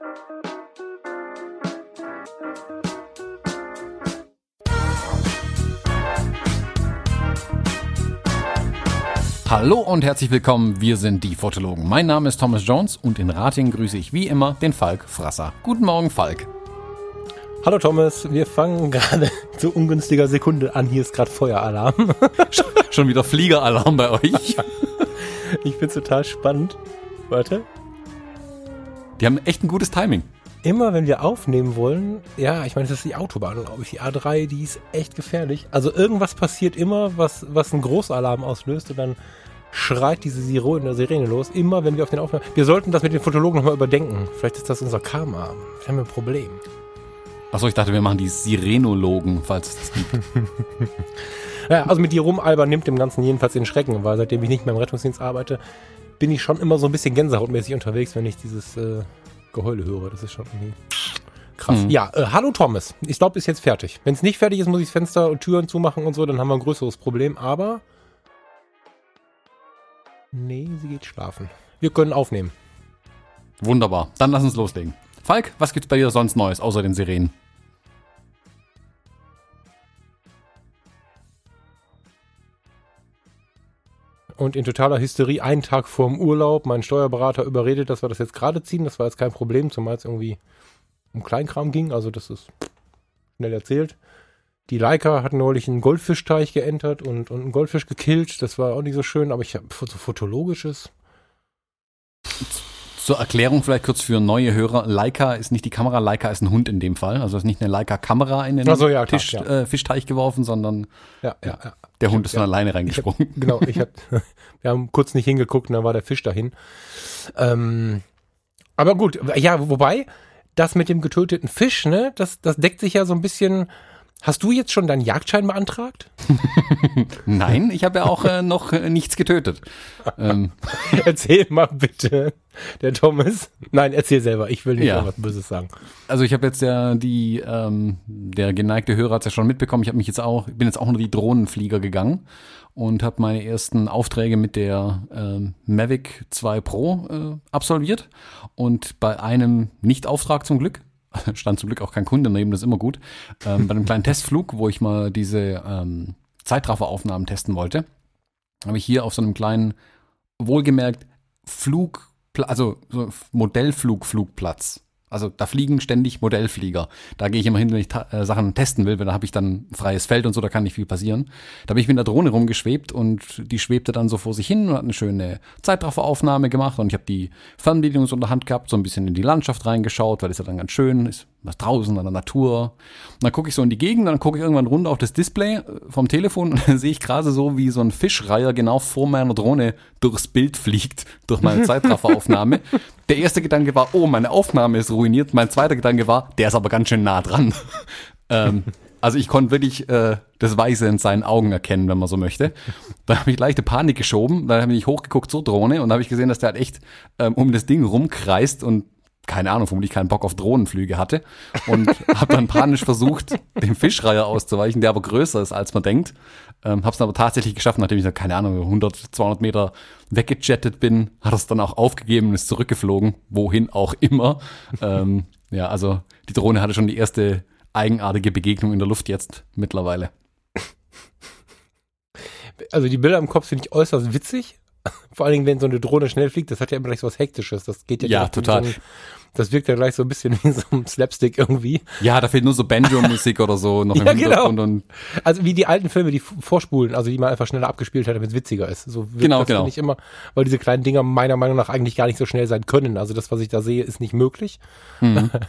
Hallo und herzlich willkommen, wir sind die Fotologen. Mein Name ist Thomas Jones und in Rating grüße ich wie immer den Falk Frasser. Guten Morgen, Falk. Hallo Thomas, wir fangen gerade zu ungünstiger Sekunde an. Hier ist gerade Feueralarm. Schon wieder Fliegeralarm bei euch. Ich find's total spannend. Warte. Die haben echt ein gutes Timing. Immer wenn wir aufnehmen wollen, ja, ich meine, das ist die Autobahn, glaube ich, die A3, die ist echt gefährlich. Also irgendwas passiert immer, was, was einen Großalarm auslöst und dann schreit diese Sirene, Sirene los, immer wenn wir auf den Aufnahmen. Wir sollten das mit den Fotologen nochmal überdenken. Vielleicht ist das unser Karma. Vielleicht haben wir ein Problem. Achso, ich dachte, wir machen die Sirenologen, falls es das gibt. ja, also mit dir rumalbern nimmt dem Ganzen jedenfalls den Schrecken, weil seitdem ich nicht mehr im Rettungsdienst arbeite, bin ich schon immer so ein bisschen gänsehautmäßig unterwegs, wenn ich dieses äh, Geheule höre. Das ist schon irgendwie krass. Mhm. Ja, äh, hallo Thomas. Ich glaube, ist jetzt fertig. Wenn es nicht fertig ist, muss ich Fenster und Türen zumachen und so, dann haben wir ein größeres Problem. Aber nee, sie geht schlafen. Wir können aufnehmen. Wunderbar. Dann lass uns loslegen. Falk, was gibt's bei dir sonst Neues außer den Sirenen? Und in totaler Hysterie einen Tag vorm Urlaub meinen Steuerberater überredet, dass wir das jetzt gerade ziehen. Das war jetzt kein Problem, zumal es irgendwie um Kleinkram ging. Also das ist schnell erzählt. Die Leica hat neulich einen Goldfischteich geentert und, und einen Goldfisch gekillt. Das war auch nicht so schön, aber ich habe so fotologisches. Zur Erklärung vielleicht kurz für neue Hörer. Leica ist nicht die Kamera, Leica ist ein Hund in dem Fall. Also ist nicht eine Leica-Kamera in den so, ja, Tisch, klar, ja. äh, Fischteich geworfen, sondern ja, ja, ja. der Hund ist von alleine reingesprungen. Ich hab, genau, ich hab, wir haben kurz nicht hingeguckt und dann war der Fisch dahin. Ähm, aber gut, ja, wobei, das mit dem getöteten Fisch, ne, das, das deckt sich ja so ein bisschen Hast du jetzt schon deinen Jagdschein beantragt? Nein, ich habe ja auch äh, noch äh, nichts getötet. ähm. Erzähl mal bitte, der Thomas. Nein, erzähl selber. Ich will nicht ja. was Böses sagen. Also ich habe jetzt ja die, ähm, der geneigte Hörer hat es ja schon mitbekommen. Ich habe mich jetzt auch, bin jetzt auch nur die Drohnenflieger gegangen und habe meine ersten Aufträge mit der ähm, Mavic 2 Pro äh, absolviert und bei einem Nicht-Auftrag zum Glück stand zum Glück auch kein Kunde daneben, das ist immer gut, ähm, bei einem kleinen Testflug, wo ich mal diese ähm, Zeitrafferaufnahmen testen wollte, habe ich hier auf so einem kleinen, wohlgemerkt, Flug, also so Modellflugflugplatz also da fliegen ständig Modellflieger. Da gehe ich immer hin, wenn ich äh, Sachen testen will, weil da habe ich dann freies Feld und so, da kann nicht viel passieren. Da bin ich mit der Drohne rumgeschwebt und die schwebte dann so vor sich hin und hat eine schöne Zeitrafferaufnahme gemacht und ich habe die Fernbedienung so in der Hand gehabt, so ein bisschen in die Landschaft reingeschaut, weil das ja dann ganz schön ist, was draußen an der Natur. Und dann gucke ich so in die Gegend, dann gucke ich irgendwann runter auf das Display vom Telefon und dann sehe ich gerade so, wie so ein Fischreiher genau vor meiner Drohne durchs Bild fliegt, durch meine Zeitrafferaufnahme. Der erste Gedanke war, oh, meine Aufnahme ist ruiniert. Mein zweiter Gedanke war, der ist aber ganz schön nah dran. ähm, also ich konnte wirklich äh, das Weiße in seinen Augen erkennen, wenn man so möchte. Da habe ich leichte Panik geschoben. Dann habe ich hochgeguckt zur Drohne und habe ich gesehen, dass der halt echt ähm, um das Ding rumkreist und keine Ahnung, vermutlich keinen Bock auf Drohnenflüge hatte und habe dann panisch versucht, dem Fischreiher auszuweichen, der aber größer ist, als man denkt. Ähm, habe es aber tatsächlich geschafft, nachdem ich, keine Ahnung, 100, 200 Meter weggejettet bin, hat es dann auch aufgegeben und ist zurückgeflogen, wohin auch immer. ähm, ja, also die Drohne hatte schon die erste eigenartige Begegnung in der Luft jetzt mittlerweile. Also die Bilder im Kopf finde ich äußerst witzig. Vor allen Dingen, wenn so eine Drohne schnell fliegt, das hat ja immer gleich so was Hektisches. Das geht ja, ja total. So das wirkt ja gleich so ein bisschen wie so ein Slapstick irgendwie. Ja, da fehlt nur so Banjo-Musik oder so noch im ja, genau. Und also wie die alten Filme, die vorspulen, also die man einfach schneller abgespielt hat, damit es witziger ist. So wirkt genau, das genau. nicht immer, weil diese kleinen Dinger meiner Meinung nach eigentlich gar nicht so schnell sein können. Also das, was ich da sehe, ist nicht möglich. Mhm.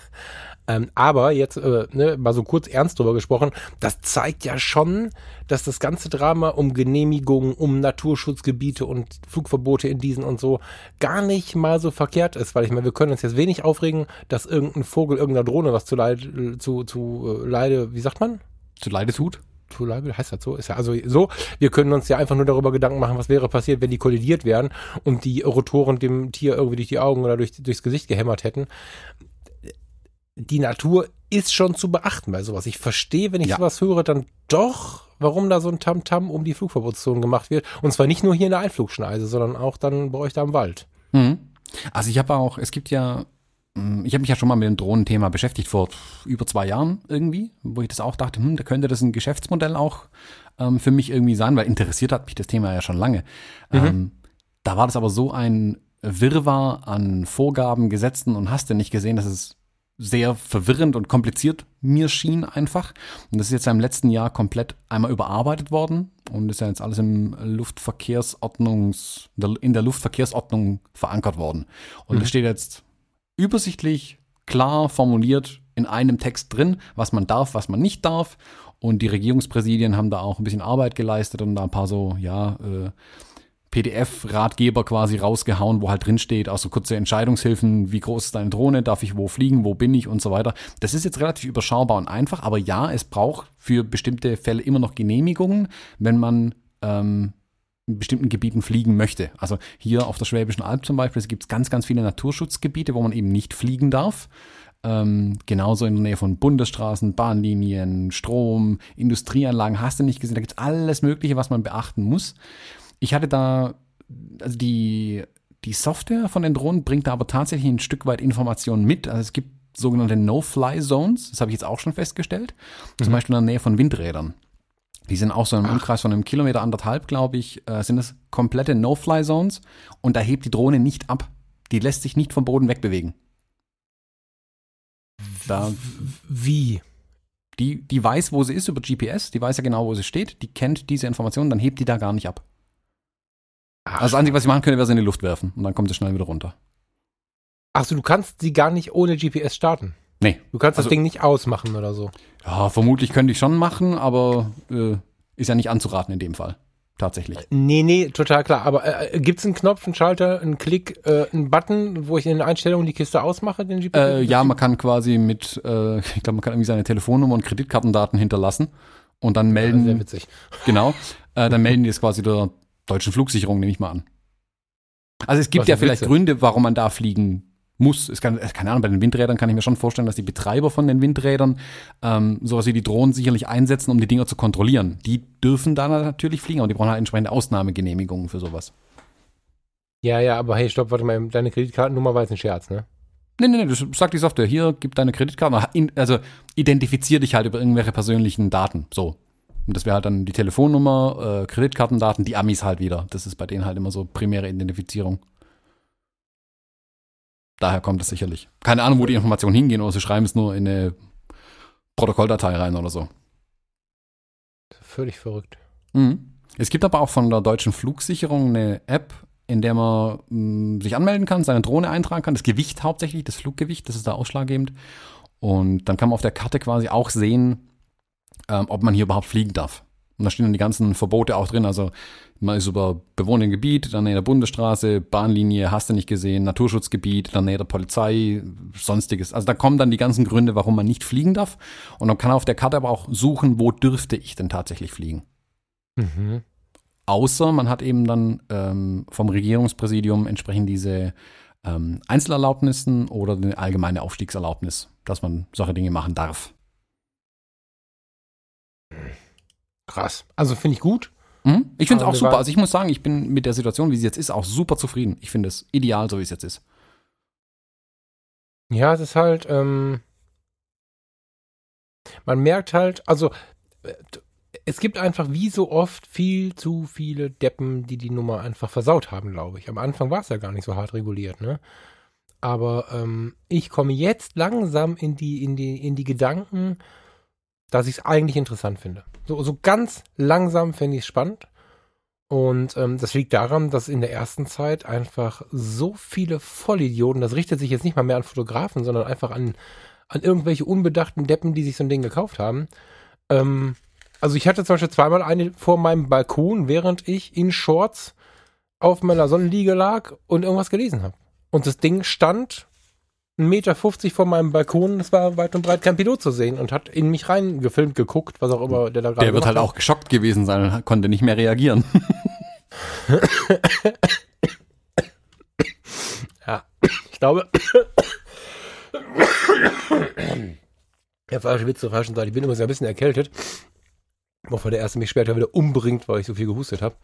Ähm, aber jetzt äh, ne, mal so kurz ernst drüber gesprochen, das zeigt ja schon, dass das ganze Drama um Genehmigungen, um Naturschutzgebiete und Flugverbote in diesen und so gar nicht mal so verkehrt ist, weil ich meine, wir können uns jetzt wenig aufregen, dass irgendein Vogel irgendeiner Drohne was zu Leide, zu, zu äh, Leide, wie sagt man? Zu Leide tut? Zu Leide heißt das so? Ist ja also so. Wir können uns ja einfach nur darüber Gedanken machen, was wäre passiert, wenn die kollidiert wären und die Rotoren dem Tier irgendwie durch die Augen oder durch, durchs Gesicht gehämmert hätten die Natur ist schon zu beachten bei sowas. Ich verstehe, wenn ich ja. sowas höre, dann doch, warum da so ein Tamtam -Tam um die Flugverbotszone gemacht wird. Und zwar nicht nur hier in der Einflugschneise, sondern auch dann bei euch da im Wald. Mhm. Also ich habe auch, es gibt ja mm, ich habe mich ja schon mal mit dem Drohnenthema beschäftigt vor über zwei Jahren irgendwie, wo ich das auch dachte, hm, da könnte das ein Geschäftsmodell auch ähm, für mich irgendwie sein, weil interessiert hat mich das Thema ja schon lange. Mhm. Ähm, da war das aber so ein Wirrwarr an Vorgaben, Gesetzen und hast du nicht gesehen, dass es sehr verwirrend und kompliziert mir schien einfach. Und das ist jetzt im letzten Jahr komplett einmal überarbeitet worden und ist ja jetzt alles im Luftverkehrsordnungs, in der Luftverkehrsordnung verankert worden. Und mhm. das steht jetzt übersichtlich, klar formuliert in einem Text drin, was man darf, was man nicht darf. Und die Regierungspräsidien haben da auch ein bisschen Arbeit geleistet und da ein paar so, ja, äh, PDF-Ratgeber quasi rausgehauen, wo halt drin steht, so kurze Entscheidungshilfen, wie groß ist deine Drohne, darf ich wo fliegen, wo bin ich und so weiter. Das ist jetzt relativ überschaubar und einfach, aber ja, es braucht für bestimmte Fälle immer noch Genehmigungen, wenn man ähm, in bestimmten Gebieten fliegen möchte. Also hier auf der Schwäbischen Alb zum Beispiel, es gibt ganz, ganz viele Naturschutzgebiete, wo man eben nicht fliegen darf. Ähm, genauso in der Nähe von Bundesstraßen, Bahnlinien, Strom, Industrieanlagen, hast du nicht gesehen. Da gibt es alles Mögliche, was man beachten muss. Ich hatte da, also die, die Software von den Drohnen bringt da aber tatsächlich ein Stück weit Informationen mit. Also es gibt sogenannte No-Fly-Zones, das habe ich jetzt auch schon festgestellt. Mhm. Zum Beispiel in der Nähe von Windrädern. Die sind auch so im. Umkreis von einem Kilometer, anderthalb, glaube ich, äh, sind das komplette No-Fly-Zones und da hebt die Drohne nicht ab. Die lässt sich nicht vom Boden wegbewegen. Da, Wie? Die, die weiß, wo sie ist über GPS, die weiß ja genau, wo sie steht, die kennt diese Informationen, dann hebt die da gar nicht ab. Ach, also das Einzige, was ich machen könnte, wäre sie in die Luft werfen und dann kommt sie schnell wieder runter. Achso, du kannst sie gar nicht ohne GPS starten. Nee. Du kannst also, das Ding nicht ausmachen oder so. Ja, vermutlich könnte ich schon machen, aber äh, ist ja nicht anzuraten in dem Fall. Tatsächlich. Nee, nee, total klar. Aber äh, gibt es einen Knopf, einen Schalter, einen Klick, äh, einen Button, wo ich in den Einstellungen die Kiste ausmache, den GPS? Äh, ja, man kann quasi mit, äh, ich glaube, man kann irgendwie seine Telefonnummer und Kreditkartendaten hinterlassen und dann melden. Ja, sehr witzig. Genau. Äh, dann melden die es quasi der deutschen Flugsicherung, nehme ich mal an. Also es gibt ja vielleicht Witze. Gründe, warum man da fliegen muss. Es kann, keine Ahnung, bei den Windrädern kann ich mir schon vorstellen, dass die Betreiber von den Windrädern ähm, sowas wie die Drohnen sicherlich einsetzen, um die Dinger zu kontrollieren. Die dürfen da natürlich fliegen, aber die brauchen halt entsprechende Ausnahmegenehmigungen für sowas. Ja, ja, aber hey, stopp, warte mal, deine Kreditkartennummer war jetzt ein Scherz, ne? Nee, nee, nee, das sagt die Software. Hier, gib deine Kreditkarte. Also identifizier dich halt über irgendwelche persönlichen Daten. So. Und das wäre halt dann die Telefonnummer, äh, Kreditkartendaten, die Amis halt wieder. Das ist bei denen halt immer so primäre Identifizierung. Daher kommt es sicherlich. Keine Ahnung, wo die Informationen hingehen, oder sie schreiben es nur in eine Protokolldatei rein oder so. Völlig verrückt. Mhm. Es gibt aber auch von der deutschen Flugsicherung eine App, in der man mh, mm, sich anmelden kann, seine Drohne eintragen kann, das Gewicht hauptsächlich, das Fluggewicht, das ist da ausschlaggebend. Und dann kann man auf der Karte quasi auch sehen, ähm, ob man hier überhaupt fliegen darf. Und da stehen dann die ganzen Verbote auch drin. Also man ist über bewohnten Gebiet, dann in der Bundesstraße, Bahnlinie, hast du nicht gesehen, Naturschutzgebiet, dann der Polizei, sonstiges. Also da kommen dann die ganzen Gründe, warum man nicht fliegen darf. Und man kann auf der Karte aber auch suchen, wo dürfte ich denn tatsächlich fliegen. Mhm. Außer man hat eben dann ähm, vom Regierungspräsidium entsprechend diese ähm, Einzelerlaubnissen oder eine allgemeine Aufstiegserlaubnis, dass man solche Dinge machen darf. Krass. Also finde ich gut. Mhm. Ich finde es auch super. Also ich muss sagen, ich bin mit der Situation, wie sie jetzt ist, auch super zufrieden. Ich finde es ideal, so wie es jetzt ist. Ja, es ist halt, ähm, man merkt halt, also äh, es gibt einfach wie so oft viel zu viele Deppen, die die Nummer einfach versaut haben, glaube ich. Am Anfang war es ja gar nicht so hart reguliert, ne? Aber ähm, ich komme jetzt langsam in die, in die, in die Gedanken, dass ich es eigentlich interessant finde. So, so ganz langsam finde ich es spannend. Und ähm, das liegt daran, dass in der ersten Zeit einfach so viele Vollidioten, das richtet sich jetzt nicht mal mehr an Fotografen, sondern einfach an, an irgendwelche unbedachten Deppen, die sich so ein Ding gekauft haben. Ähm, also ich hatte zum Beispiel zweimal eine vor meinem Balkon, während ich in Shorts auf meiner Sonnenliege lag und irgendwas gelesen habe. Und das Ding stand 1,50 Meter vor meinem Balkon, es war weit und breit kein Pilot zu sehen und hat in mich reingefilmt, geguckt, was auch immer der da gerade Der wird halt hat. auch geschockt gewesen sein und konnte nicht mehr reagieren. ja, ich glaube. Der falsche Witz zur falschen Seite. Ich bin immer so ein bisschen erkältet. Bevor der erste mich später wieder umbringt, weil ich so viel gehustet habe.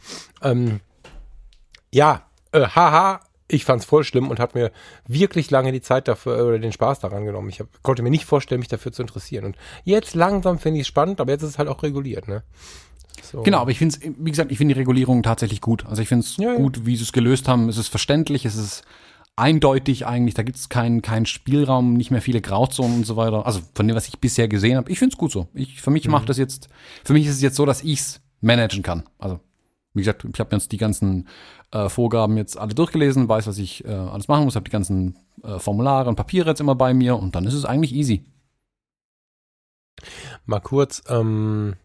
Ähm, ja, äh, haha, ich fand es voll schlimm und habe mir wirklich lange die Zeit dafür oder den Spaß daran genommen. Ich hab, konnte mir nicht vorstellen, mich dafür zu interessieren. Und jetzt langsam finde ich es spannend, aber jetzt ist es halt auch reguliert, ne? So. Genau, aber ich finde es, wie gesagt, ich finde die Regulierung tatsächlich gut. Also ich finde es ja, gut, ja. wie sie es gelöst haben. Es ist verständlich, es ist eindeutig eigentlich, da gibt es keinen keinen Spielraum, nicht mehr viele Grauzonen und so weiter. Also von dem, was ich bisher gesehen habe, ich finde es gut so. Ich, für mich mhm. macht das jetzt, für mich ist es jetzt so, dass ich es managen kann. Also wie gesagt, ich habe jetzt die ganzen äh, Vorgaben jetzt alle durchgelesen, weiß, was ich äh, alles machen muss, habe die ganzen äh, Formulare und Papiere jetzt immer bei mir und dann ist es eigentlich easy. Mal kurz ähm,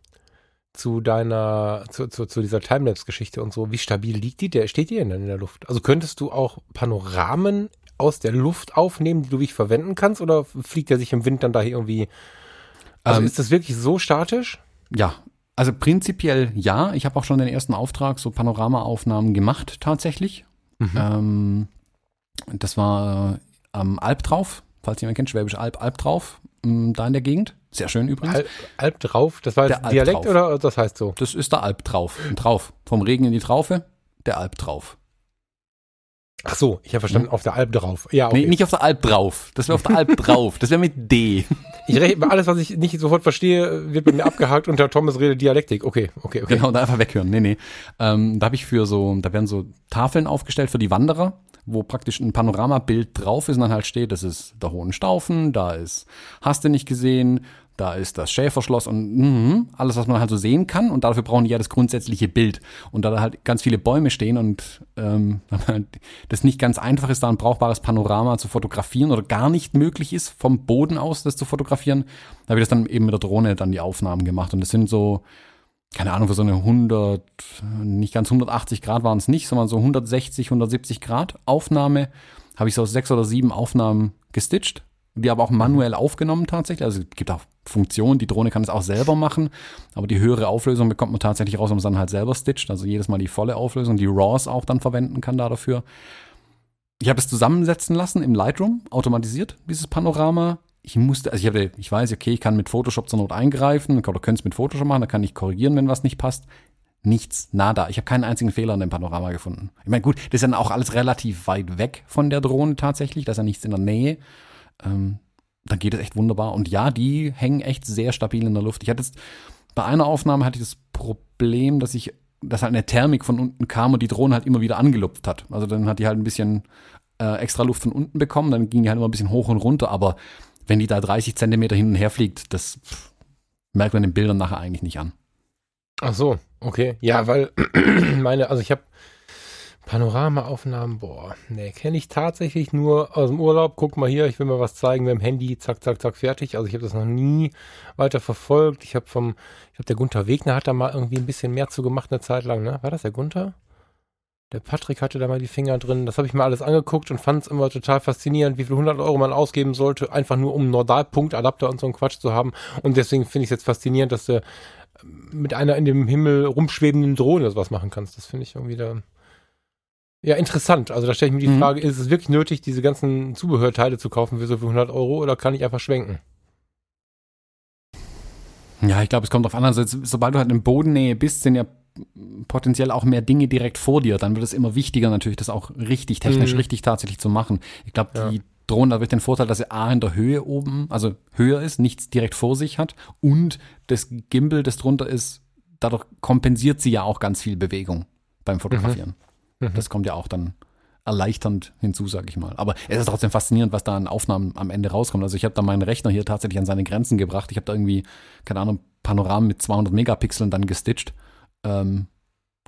zu deiner, zu, zu, zu dieser Timelapse-Geschichte und so. Wie stabil liegt die? Der steht die denn in der Luft? Also könntest du auch Panoramen aus der Luft aufnehmen, die du wirklich verwenden kannst, oder fliegt er sich im Wind dann da irgendwie? Also ähm, ist das wirklich so statisch? Ja, also prinzipiell ja. Ich habe auch schon den ersten Auftrag, so Panoramaaufnahmen gemacht tatsächlich. Mhm. Ähm, das war äh, am Alp drauf, falls jemand kennt, Schwäbisch Alb, Alp drauf, ähm, da in der Gegend. Sehr schön übrigens. Al Alp drauf, das war jetzt Dialekt oder das heißt so? Das ist der Alp drauf. Drauf. Vom Regen in die Traufe, der Alp drauf. Ach so, ich habe verstanden, hm? auf der Alp drauf. Ja, okay. Nee, nicht auf der Alp drauf. Das wäre auf der Alp drauf. Das wäre mit D. Ich rechne, alles, was ich nicht sofort verstehe, wird bei mir abgehakt unter Thomas Rede Dialektik. Okay, okay, okay. Genau, da einfach weghören. Nee, nee. Ähm, da habe ich für so, da werden so Tafeln aufgestellt für die Wanderer, wo praktisch ein Panoramabild drauf ist und dann halt steht, das ist der Hohenstaufen, da ist, hast du nicht gesehen, da ist das Schäferschloss und mh, alles, was man halt so sehen kann. Und dafür brauchen die ja das grundsätzliche Bild. Und da da halt ganz viele Bäume stehen und ähm, das nicht ganz einfach ist, da ein brauchbares Panorama zu fotografieren oder gar nicht möglich ist, vom Boden aus das zu fotografieren, habe ich das dann eben mit der Drohne dann die Aufnahmen gemacht. Und das sind so, keine Ahnung, für so eine 100, nicht ganz 180 Grad waren es nicht, sondern so 160, 170 Grad Aufnahme, habe ich so sechs oder sieben Aufnahmen gestitcht die aber auch manuell aufgenommen tatsächlich. Also es gibt auch Funktionen, die Drohne kann es auch selber machen, aber die höhere Auflösung bekommt man tatsächlich raus, wenn man es dann halt selber stitcht. Also jedes Mal die volle Auflösung, die RAWs auch dann verwenden kann da dafür. Ich habe es zusammensetzen lassen im Lightroom, automatisiert, dieses Panorama. Ich musste, also ich, habe, ich weiß, okay, ich kann mit Photoshop zur Not eingreifen oder könnte es mit Photoshop machen, da kann ich korrigieren, wenn was nicht passt. Nichts, nada. Ich habe keinen einzigen Fehler in dem Panorama gefunden. Ich meine, gut, das ist dann auch alles relativ weit weg von der Drohne tatsächlich, da ist ja nichts in der Nähe ähm, dann geht es echt wunderbar. Und ja, die hängen echt sehr stabil in der Luft. Ich hatte jetzt bei einer Aufnahme hatte ich das Problem, dass ich, dass halt eine Thermik von unten kam und die Drohne halt immer wieder angelupft hat. Also dann hat die halt ein bisschen äh, extra Luft von unten bekommen, dann ging die halt immer ein bisschen hoch und runter. Aber wenn die da 30 Zentimeter hin und her fliegt, das pff, merkt man den Bildern nachher eigentlich nicht an. Ach so, okay. Ja, weil meine, also ich habe Panoramaaufnahmen, boah, nee, kenne ich tatsächlich nur aus dem Urlaub. Guck mal hier, ich will mal was zeigen mit dem Handy, zack, zack, zack, fertig. Also ich habe das noch nie weiter verfolgt. Ich habe vom, ich glaube, der Gunther Wegner hat da mal irgendwie ein bisschen mehr zu gemacht eine Zeit lang, ne? War das der Gunther? Der Patrick hatte da mal die Finger drin. Das habe ich mir alles angeguckt und fand es immer total faszinierend, wie viel 100 Euro man ausgeben sollte, einfach nur um einen Nordalpunktadapter und so einen Quatsch zu haben. Und deswegen finde ich es jetzt faszinierend, dass du mit einer in dem Himmel rumschwebenden Drohne sowas machen kannst. Das finde ich irgendwie da ja, interessant. Also da stelle ich mir die mhm. Frage, ist es wirklich nötig, diese ganzen Zubehörteile zu kaufen für so viel 100 Euro oder kann ich einfach schwenken? Ja, ich glaube, es kommt auf an. Also sobald du halt in Bodennähe bist, sind ja potenziell auch mehr Dinge direkt vor dir. Dann wird es immer wichtiger natürlich, das auch richtig, technisch mhm. richtig tatsächlich zu machen. Ich glaube, die ja. Drohne da wird den Vorteil, dass sie A in der Höhe oben, also höher ist, nichts direkt vor sich hat und das Gimbal, das drunter ist, dadurch kompensiert sie ja auch ganz viel Bewegung beim Fotografieren. Mhm. Mhm. Das kommt ja auch dann erleichternd hinzu, sage ich mal. Aber es ist trotzdem faszinierend, was da an Aufnahmen am Ende rauskommt. Also ich habe da meinen Rechner hier tatsächlich an seine Grenzen gebracht. Ich habe da irgendwie, keine Ahnung, Panoramen mit 200 Megapixeln dann gestitcht. Ähm,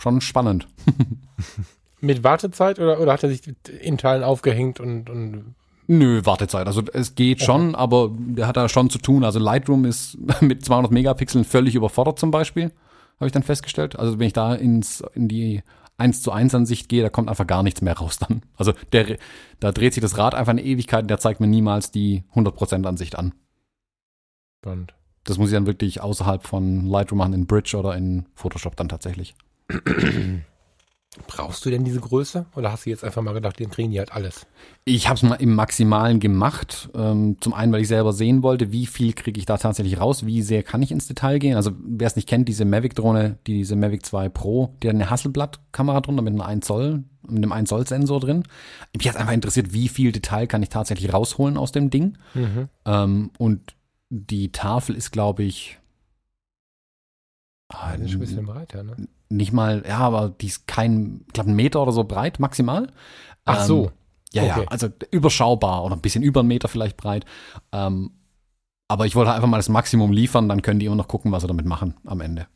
schon spannend. mit Wartezeit oder, oder hat er sich in Teilen aufgehängt und, und Nö, Wartezeit. Also es geht schon, okay. aber der hat da schon zu tun. Also Lightroom ist mit 200 Megapixeln völlig überfordert zum Beispiel, habe ich dann festgestellt. Also wenn ich da ins, in die eins zu eins Ansicht gehe, da kommt einfach gar nichts mehr raus dann. Also der, da dreht sich das Rad einfach eine Ewigkeit und der zeigt mir niemals die 100% Ansicht an. Spannend. Das muss ich dann wirklich außerhalb von Lightroom machen, in Bridge oder in Photoshop dann tatsächlich. Brauchst du denn diese Größe? Oder hast du jetzt einfach mal gedacht, den kriegen die halt alles? Ich habe es mal im Maximalen gemacht. Ähm, zum einen, weil ich selber sehen wollte, wie viel kriege ich da tatsächlich raus, wie sehr kann ich ins Detail gehen. Also wer es nicht kennt, diese Mavic-Drohne, diese Mavic 2 Pro, die hat eine Hasselblatt-Kamera drunter mit einem 1 Zoll, mit einem 1 Zoll Sensor drin. Mich hat einfach interessiert, wie viel Detail kann ich tatsächlich rausholen aus dem Ding. Mhm. Ähm, und die Tafel ist, glaube ich, Ah, das ist ein bisschen breiter, ne? nicht mal, ja, aber die ist kein, ich glaube, ein Meter oder so breit maximal. Ach Ähm, so. Ja, Okay. ja, also überschaubar oder ein bisschen über einen Meter vielleicht breit. Ähm, aber ich wollte einfach mal das Maximum liefern, dann können die immer noch gucken, was sie damit machen am Ende.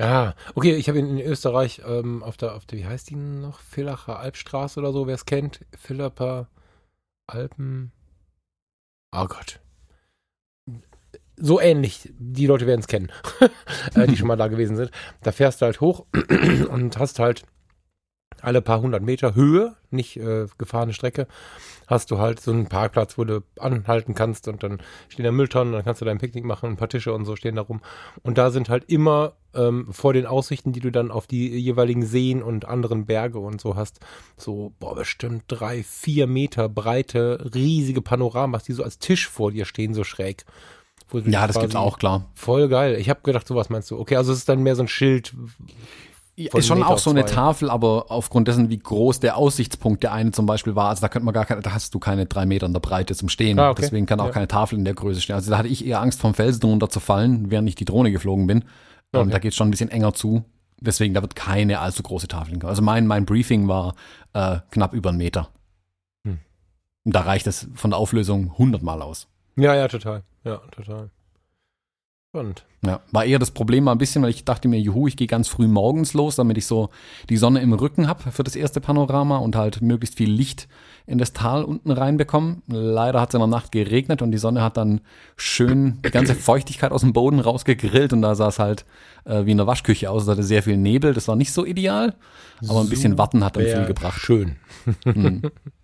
Ah, okay, ich habe in, in Österreich ähm, auf der, auf der, wie heißt die noch? Villacher Alpstraße oder so, wer es kennt. Villacher Alpen. Oh Gott. So ähnlich, die Leute werden es kennen, äh, die schon mal da gewesen sind. Da fährst du halt hoch und hast halt alle paar hundert Meter Höhe, nicht äh, gefahrene Strecke, hast du halt so einen Parkplatz, wo du anhalten kannst und dann stehen da Mülltonnen, dann kannst du dein Picknick machen, ein paar Tische und so stehen da rum. Und da sind halt immer ähm, vor den Aussichten, die du dann auf die jeweiligen Seen und anderen Berge und so hast, so, boah, bestimmt drei, vier Meter breite, riesige Panoramas, die so als Tisch vor dir stehen, so schräg. Wo Ja, das gibt's auch, klar. Voll geil. Ich habe gedacht, sowas meinst du. Okay, also es ist dann mehr so ein Schild. Ja, ist schon Meter auch so eine zwei. Tafel, aber aufgrund dessen, wie groß der Aussichtspunkt der eine zum Beispiel war, also da könnte man gar keine, da hast du keine drei Meter in der Breite zum Stehen. Ah, okay. Deswegen kann auch Ja. keine Tafel in der Größe stehen. Also da hatte ich eher Angst, vom Felsen drunter zu fallen, während ich die Drohne geflogen bin. Okay. Und da geht schon ein bisschen enger zu. Deswegen, da wird keine allzu große Tafel hinkommen. Also mein, mein Briefing war äh, knapp über einen Meter. Hm. Und da reicht es von der Auflösung hundertmal aus. Ja, ja, total. Ja, total. Spannend. Ja, war eher das Problem mal ein bisschen, weil ich dachte mir, juhu, ich gehe ganz früh morgens los, damit ich so die Sonne im Rücken habe für das erste Panorama und halt möglichst viel Licht in das Tal unten reinbekommen. Leider hat es in der Nacht geregnet und die Sonne hat dann schön die ganze Feuchtigkeit aus dem Boden rausgegrillt und da sah es halt äh, wie in der Waschküche aus. Es hatte sehr viel Nebel, das war nicht so ideal, aber ein bisschen Warten hat dann viel gebracht. Schön. Mhm.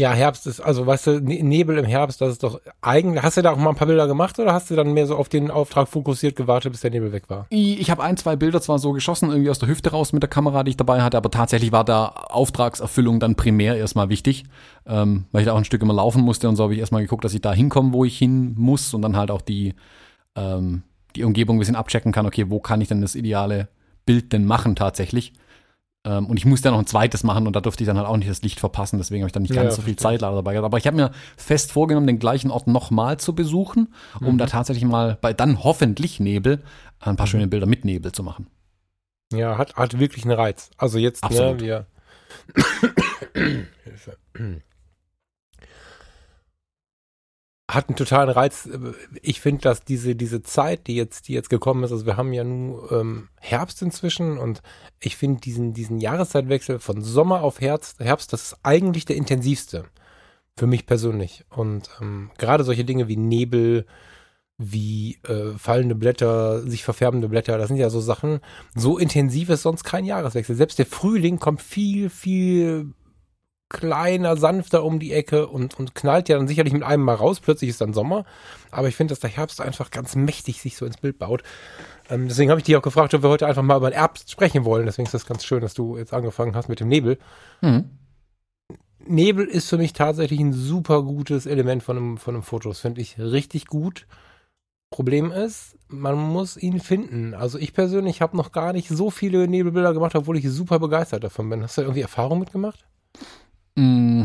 Ja, Herbst ist, also weißt du, Ne- Nebel im Herbst, das ist doch eigentlich. Hast du da auch mal ein paar Bilder gemacht oder hast du dann mehr so auf den Auftrag fokussiert gewartet, bis der Nebel weg war? Ich habe ein, zwei Bilder zwar so geschossen, irgendwie aus der Hüfte raus mit der Kamera, die ich dabei hatte, aber tatsächlich war da Auftragserfüllung dann primär erstmal wichtig, ähm, weil ich da auch ein Stück immer laufen musste und so habe ich erstmal geguckt, dass ich da hinkomme, wo ich hin muss und dann halt auch die, ähm, die Umgebung ein bisschen abchecken kann, okay, wo kann ich denn das ideale Bild denn machen tatsächlich. Ähm, und ich musste ja noch ein zweites machen und da durfte ich dann halt auch nicht das Licht verpassen, deswegen habe ich dann nicht Ja, ganz so viel. Zeit leider dabei gehabt. Aber ich habe mir fest vorgenommen, den gleichen Ort nochmal zu besuchen, um Mhm. da tatsächlich mal bei dann hoffentlich Nebel ein paar schöne Bilder mit Nebel zu machen. Ja, hat, hat wirklich einen Reiz. Also jetzt, Absolut. ne, wir. Hilfe. Hat einen totalen Reiz. Ich finde, dass diese, diese Zeit, die jetzt, die jetzt gekommen ist, also wir haben ja nun ähm, Herbst inzwischen und ich finde diesen, diesen Jahreszeitwechsel von Sommer auf Herbst, Herbst, das ist eigentlich der intensivste. Für mich persönlich. Und ähm, gerade solche Dinge wie Nebel, wie äh, fallende Blätter, sich verfärbende Blätter, das sind ja so Sachen, so intensiv ist sonst kein Jahreswechsel. Selbst der Frühling kommt viel, viel kleiner, sanfter um die Ecke und, und knallt ja dann sicherlich mit einem mal raus. Plötzlich ist dann Sommer. Aber ich finde, dass der Herbst einfach ganz mächtig sich so ins Bild baut. Ähm, deswegen habe ich dich auch gefragt, ob wir heute einfach mal über den Herbst sprechen wollen. Deswegen ist das ganz schön, dass du jetzt angefangen hast mit dem Nebel. Mhm. Nebel ist für mich tatsächlich ein super gutes Element von einem, von einem Foto. Das finde ich richtig gut. Problem ist, man muss ihn finden. Also ich persönlich habe noch gar nicht so viele Nebelbilder gemacht, obwohl ich super begeistert davon bin. Hast du irgendwie Erfahrung mitgemacht? Mm,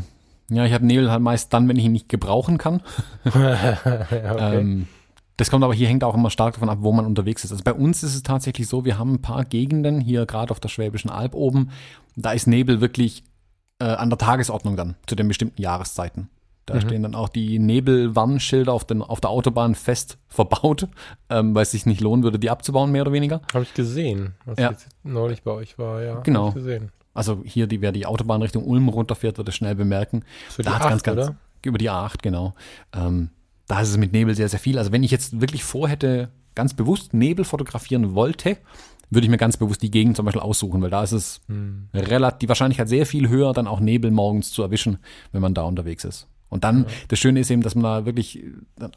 Ja, ich habe Nebel halt meist dann, wenn ich ihn nicht gebrauchen kann. okay. Ähm, das kommt aber hier hängt auch immer stark davon ab, wo man unterwegs ist. Also bei uns ist es tatsächlich so, wir haben ein paar Gegenden hier gerade auf der Schwäbischen Alb oben, da ist Nebel wirklich äh, an der Tagesordnung dann zu den bestimmten Jahreszeiten. Da Mhm. stehen dann auch die Nebelwarnschilder auf, den, auf der Autobahn fest verbaut, ähm, weil es sich nicht lohnen würde, die abzubauen, mehr oder weniger. Habe ich gesehen, was Ja. jetzt neulich bei euch war, ja. Genau. Hab ich gesehen. Also hier, die, wer die Autobahn Richtung Ulm runterfährt, wird es schnell bemerken. Wird Da hat's ganz, ganz, oder? über die A8, genau. Ähm, da ist es mit Nebel sehr, sehr viel. Also wenn ich jetzt wirklich vorhätte, ganz bewusst Nebel fotografieren wollte, würde ich mir ganz bewusst die Gegend zum Beispiel aussuchen, weil da ist es Hm. relativ, die Wahrscheinlichkeit sehr viel höher, dann auch Nebel morgens zu erwischen, wenn man da unterwegs ist. Und dann, das Schöne ist eben, dass man da wirklich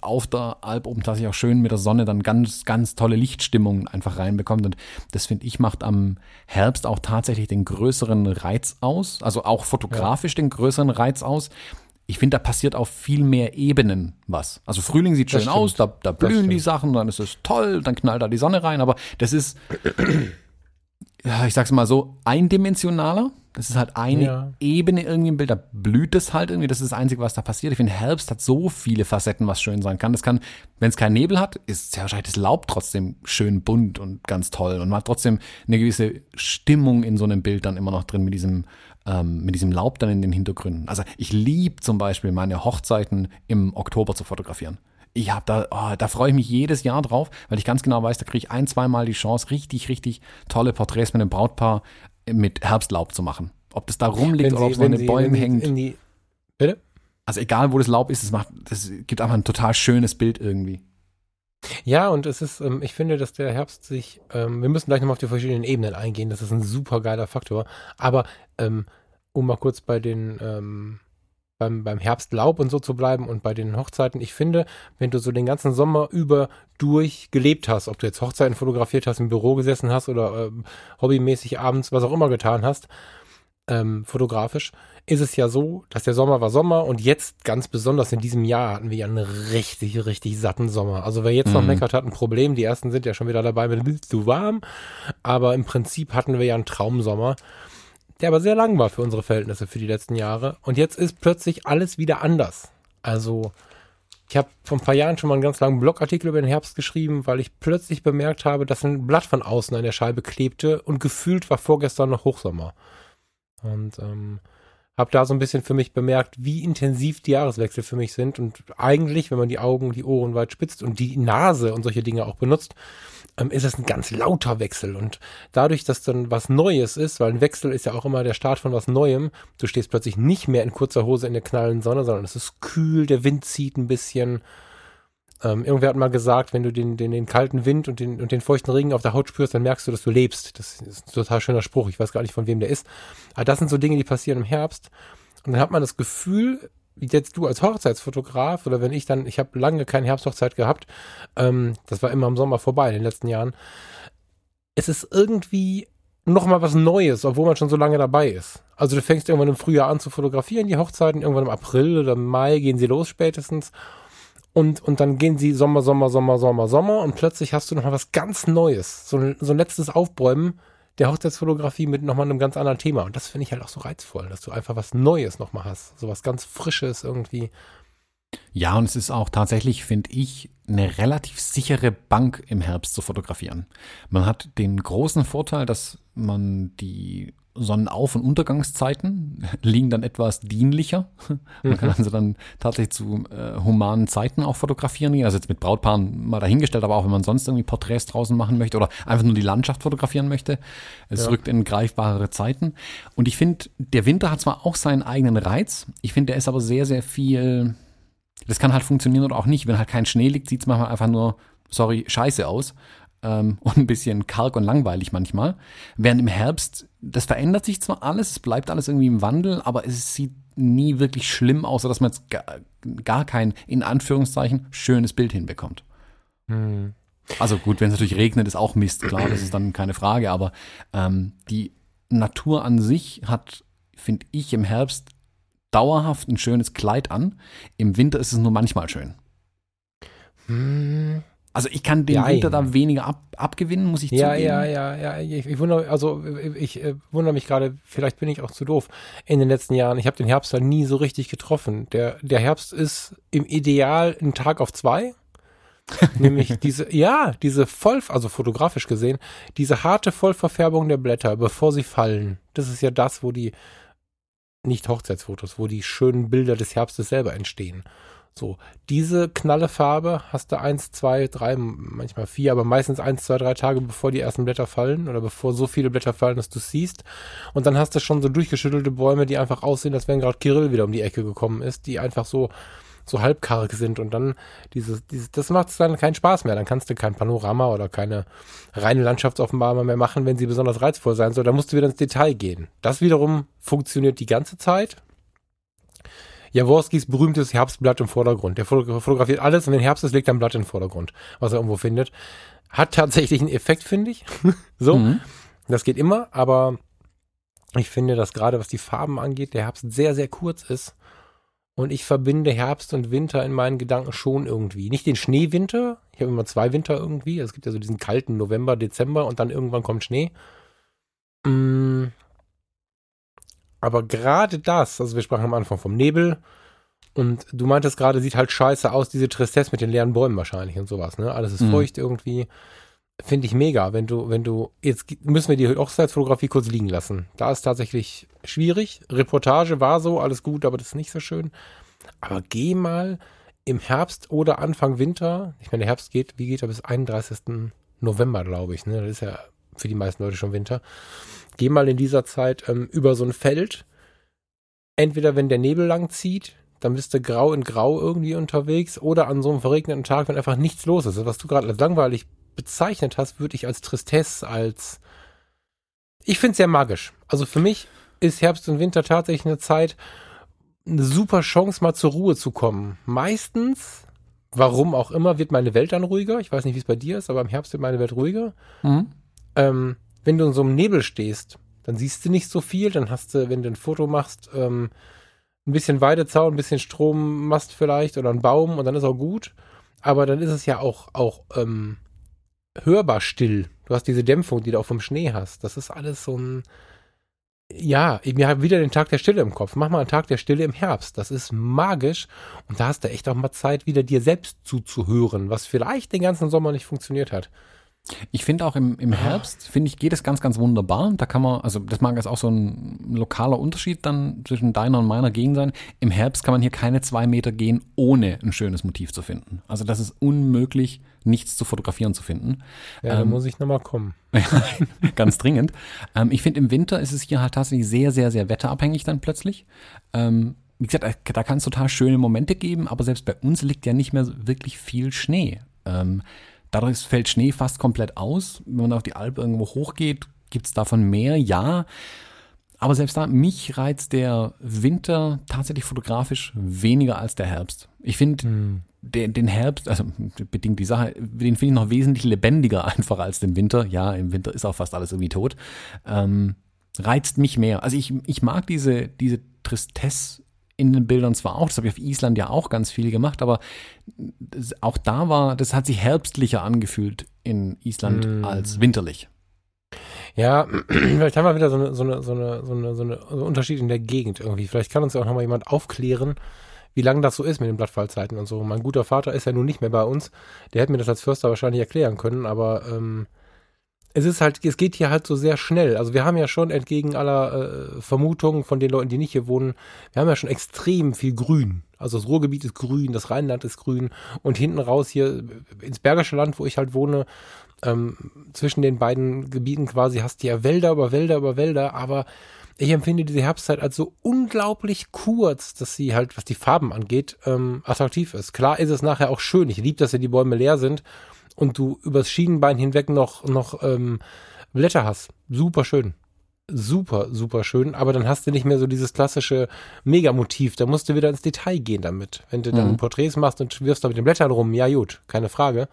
auf der Alp oben tatsächlich auch schön mit der Sonne dann ganz, ganz tolle Lichtstimmung einfach reinbekommt. Und das finde ich macht am Herbst auch tatsächlich den größeren Reiz aus, also auch fotografisch ja. den größeren Reiz aus. Ich finde, da passiert auf viel mehr Ebenen was. Also Frühling sieht schön aus, da, da blühen die Sachen, dann ist es toll, dann knallt da die Sonne rein, aber das ist, ich sag's mal so, eindimensionaler das ist halt eine ja. Ebene irgendwie im Bild, da blüht es halt irgendwie, das ist das Einzige, was da passiert. Ich finde, Herbst hat so viele Facetten, was schön sein kann. Das kann, wenn es keinen Nebel hat, ist sehr wahrscheinlich das Laub trotzdem schön bunt und ganz toll und man hat trotzdem eine gewisse Stimmung in so einem Bild dann immer noch drin mit diesem, ähm, mit diesem Laub dann in den Hintergründen. Also ich liebe zum Beispiel meine Hochzeiten im Oktober zu fotografieren ich habe da, oh, da freue ich mich jedes Jahr drauf, weil ich ganz genau weiß, da kriege ich ein, zweimal die Chance, richtig, richtig tolle Porträts mit einem Brautpaar mit Herbstlaub zu machen. Ob das da rumliegt oder ob es an den Bäumen hängt. Die, bitte? Also egal, wo das Laub ist, es macht, das gibt einfach ein total schönes Bild irgendwie. Ja, und es ist, ähm, ich finde, dass der Herbst sich, ähm, wir müssen gleich nochmal auf die verschiedenen Ebenen eingehen, das ist ein super geiler Faktor. Aber ähm, um mal kurz bei den ähm, beim, beim Herbstlaub und so zu bleiben und bei den Hochzeiten. Ich finde, wenn du so den ganzen Sommer über durch gelebt hast, ob du jetzt Hochzeiten fotografiert hast, im Büro gesessen hast oder ähm, hobbymäßig abends was auch immer getan hast, ähm, fotografisch, ist es ja so, dass der Sommer war Sommer und jetzt ganz besonders in diesem Jahr hatten wir ja einen richtig, richtig satten Sommer. Also wer jetzt mhm. noch meckert, hat ein Problem. Die ersten sind ja schon wieder dabei mit, bist du warm? Aber im Prinzip hatten wir ja einen Traumsommer der aber sehr lang war für unsere Verhältnisse für die letzten Jahre. Und jetzt ist plötzlich alles wieder anders. Also, ich habe vor ein paar Jahren schon mal einen ganz langen Blogartikel über den Herbst geschrieben, weil ich plötzlich bemerkt habe, dass ein Blatt von außen an der Scheibe klebte und gefühlt war vorgestern noch Hochsommer. Und ähm, habe da so ein bisschen für mich bemerkt, wie intensiv die Jahreswechsel für mich sind. Und eigentlich, wenn man die Augen, die Ohren weit spitzt und die Nase und solche Dinge auch benutzt, ähm, ist es ein ganz lauter Wechsel. Und dadurch, dass dann was Neues ist, weil ein Wechsel ist ja auch immer der Start von was Neuem, du stehst plötzlich nicht mehr in kurzer Hose in der knallen Sonne, sondern es ist kühl, der Wind zieht ein bisschen. Ähm, irgendwer hat mal gesagt, wenn du den, den, den kalten Wind und den, und den feuchten Regen auf der Haut spürst, dann merkst du, dass du lebst. Das ist ein total schöner Spruch. Ich weiß gar nicht, von wem der ist. Aber das sind so Dinge, die passieren im Herbst. Und dann hat man das Gefühl, jetzt du als Hochzeitsfotograf oder wenn ich dann, ich habe lange keine Herbsthochzeit gehabt, ähm, das war immer im Sommer vorbei in den letzten Jahren. Es ist irgendwie noch mal was Neues, obwohl man schon so lange dabei ist. Also du fängst irgendwann im Frühjahr an zu fotografieren, die Hochzeiten, irgendwann im April oder Mai gehen sie los spätestens. Und, und dann gehen sie Sommer, Sommer, Sommer, Sommer, Sommer und plötzlich hast du noch mal was ganz Neues. So so ein letztes Aufbäumen der Hochzeitsfotografie mit nochmal einem ganz anderen Thema. Und das finde ich halt auch so reizvoll, dass du einfach was Neues nochmal hast. So was ganz Frisches irgendwie. Ja, und es ist auch tatsächlich, finde ich, eine relativ sichere Bank im Herbst zu fotografieren. Man hat den großen Vorteil, dass man die Sonnenauf- und Untergangszeiten liegen dann etwas dienlicher. Man kann mhm. also dann tatsächlich zu äh, humanen Zeiten auch fotografieren gehen. Also jetzt mit Brautpaaren mal dahingestellt, aber auch wenn man sonst irgendwie Porträts draußen machen möchte oder einfach nur die Landschaft fotografieren möchte. Es ja. rückt in greifbarere Zeiten. Und ich finde, der Winter hat zwar auch seinen eigenen Reiz. Ich finde, der ist aber sehr, sehr viel. Das kann halt funktionieren oder auch nicht. Wenn halt kein Schnee liegt, sieht es manchmal einfach nur, sorry, scheiße aus ähm, und ein bisschen karg und langweilig manchmal. Während im Herbst, das verändert sich zwar alles, es bleibt alles irgendwie im Wandel, aber es sieht nie wirklich schlimm aus, dass man jetzt gar, gar kein, in Anführungszeichen, schönes Bild hinbekommt. Hm. Also gut, wenn es natürlich regnet, ist auch Mist, klar, das ist dann keine Frage, aber ähm, die Natur an sich hat, finde ich, im Herbst dauerhaft ein schönes Kleid an. Im Winter ist es nur manchmal schön. Hm. Also ich kann den ja, Winter da weniger ab, abgewinnen, muss ich ja, zugeben. Ja, ja, ja, ich, ich wundere, also ich äh, wundere mich gerade, vielleicht bin ich auch zu doof in den letzten Jahren. Ich habe den Herbst da nie so richtig getroffen. Der, der Herbst ist im Ideal ein Tag auf zwei. Nämlich diese, ja, diese voll, also fotografisch gesehen, diese harte Vollverfärbung der Blätter, bevor sie fallen. Das ist ja das, wo die, nicht Hochzeitsfotos, wo die schönen Bilder des Herbstes selber entstehen. So, diese knalle Farbe hast du eins, zwei, drei, manchmal vier, aber meistens eins, zwei, drei Tage, bevor die ersten Blätter fallen oder bevor so viele Blätter fallen, dass du siehst. Und dann hast du schon so durchgeschüttelte Bäume, die einfach aussehen, als wenn gerade Kirill wieder um die Ecke gekommen ist, die einfach so so halbkarg sind und dann dieses, dieses das macht dann keinen Spaß mehr. Dann kannst du kein Panorama oder keine reine Landschaftsoffenbarung mehr machen, wenn sie besonders reizvoll sein soll. Da musst du wieder ins Detail gehen. Das wiederum funktioniert die ganze Zeit Jaworskis berühmtes Herbstblatt im Vordergrund. Der fotografiert alles und wenn Herbst ist, legt er ein Blatt im Vordergrund, was er irgendwo findet. Hat tatsächlich einen Effekt, finde ich. so. Mhm. Das geht immer, aber ich finde, dass gerade was die Farben angeht, der Herbst sehr, sehr kurz ist. Und ich verbinde Herbst und Winter in meinen Gedanken schon irgendwie. Nicht den Schneewinter. Ich habe immer zwei Winter irgendwie. Es gibt ja so diesen kalten November, Dezember und dann irgendwann kommt Schnee. Mm. Aber gerade das, also wir sprachen am Anfang vom Nebel und du meintest gerade, sieht halt scheiße aus, diese Tristesse mit den leeren Bäumen wahrscheinlich und sowas, ne? Alles ist mhm. feucht irgendwie finde ich mega, wenn du, wenn du, jetzt müssen wir die Hochzeitsfotografie kurz liegen lassen. Da ist tatsächlich schwierig. Reportage war so, alles gut, aber das ist nicht so schön. Aber geh mal im Herbst oder Anfang Winter, ich meine, der Herbst geht, wie geht er bis 31. November, glaube ich, ne? Das ist ja für die meisten Leute schon Winter. Geh mal in dieser Zeit ähm, über so ein Feld. Entweder wenn der Nebel lang zieht, dann bist du grau in grau irgendwie unterwegs oder an so einem verregneten Tag, wenn einfach nichts los ist. Was du gerade als langweilig bezeichnet hast, würde ich als Tristesse, als ich finde es sehr magisch. Also für mich ist Herbst und Winter tatsächlich eine Zeit, eine super Chance, mal zur Ruhe zu kommen. Meistens, warum auch immer, wird meine Welt dann ruhiger. Ich weiß nicht, wie es bei dir ist, aber im Herbst wird meine Welt ruhiger. Mhm. Ähm, wenn du in so einem Nebel stehst, dann siehst du nicht so viel. Dann hast du, wenn du ein Foto machst, ähm, ein bisschen Weidezaun, ein bisschen Strommast vielleicht oder ein Baum und dann ist auch gut. Aber dann ist es ja auch, auch ähm, hörbar still. Du hast diese Dämpfung, die du auch vom Schnee hast. Das ist alles so ein, ja, ich habe wieder den Tag der Stille im Kopf. Mach mal einen Tag der Stille im Herbst. Das ist magisch. Und da hast du echt auch mal Zeit, wieder dir selbst zuzuhören, was vielleicht den ganzen Sommer nicht funktioniert hat. Ich finde auch im, im Herbst, finde ich, geht es ganz, ganz wunderbar. Da kann man, also das mag jetzt auch so ein lokaler Unterschied dann zwischen deiner und meiner Gegend sein. Im Herbst kann man hier keine zwei Meter gehen, ohne ein schönes Motiv zu finden. Also das ist unmöglich, nichts zu fotografieren zu finden. Ja, ähm, da muss ich nochmal kommen. ganz dringend. Ähm, ich finde, im Winter ist es hier halt tatsächlich sehr, sehr, sehr wetterabhängig dann plötzlich. Ähm, wie gesagt, da kann es total schöne Momente geben, aber selbst bei uns liegt ja nicht mehr wirklich viel Schnee. Ähm, Dadurch fällt Schnee fast komplett aus. Wenn man auf die Alp irgendwo hochgeht, gibt es davon mehr, ja. Aber selbst da, mich reizt der Winter tatsächlich fotografisch weniger als der Herbst. Ich finde hm. den, den Herbst, also bedingt die Sache, den finde ich noch wesentlich lebendiger einfach als den Winter. Ja, im Winter ist auch fast alles irgendwie tot. Ähm, reizt mich mehr. Also ich, ich mag diese, diese Tristesse in den Bildern zwar auch, das habe ich auf Island ja auch ganz viel gemacht, aber auch da war, das hat sich herbstlicher angefühlt in Island mm. als winterlich. Ja, vielleicht haben wir wieder so eine, so eine, so eine, so eine, so eine Unterschied in der Gegend irgendwie. Vielleicht kann uns ja auch nochmal jemand aufklären, wie lange das so ist mit den Blattfallzeiten und so. Mein guter Vater ist ja nun nicht mehr bei uns. Der hätte mir das als Förster wahrscheinlich erklären können, aber ähm, es ist halt, es geht hier halt so sehr schnell. Also wir haben ja schon entgegen aller äh, Vermutungen von den Leuten, die nicht hier wohnen, wir haben ja schon extrem viel Grün. Also das Ruhrgebiet ist grün, das Rheinland ist grün und hinten raus hier ins Bergische Land, wo ich halt wohne, ähm, zwischen den beiden Gebieten quasi hast du ja Wälder über Wälder über Wälder, aber ich empfinde diese Herbstzeit als so unglaublich kurz, dass sie halt, was die Farben angeht, ähm, attraktiv ist. Klar ist es nachher auch schön. Ich liebe, dass ja die Bäume leer sind und du übers Schienenbein hinweg noch, noch ähm, Blätter hast. Super schön. Super, super schön. Aber dann hast du nicht mehr so dieses klassische Megamotiv. Da musst du wieder ins Detail gehen damit. Wenn du dann mhm. Porträts machst und wirfst da mit den Blättern rum, ja gut, keine Frage.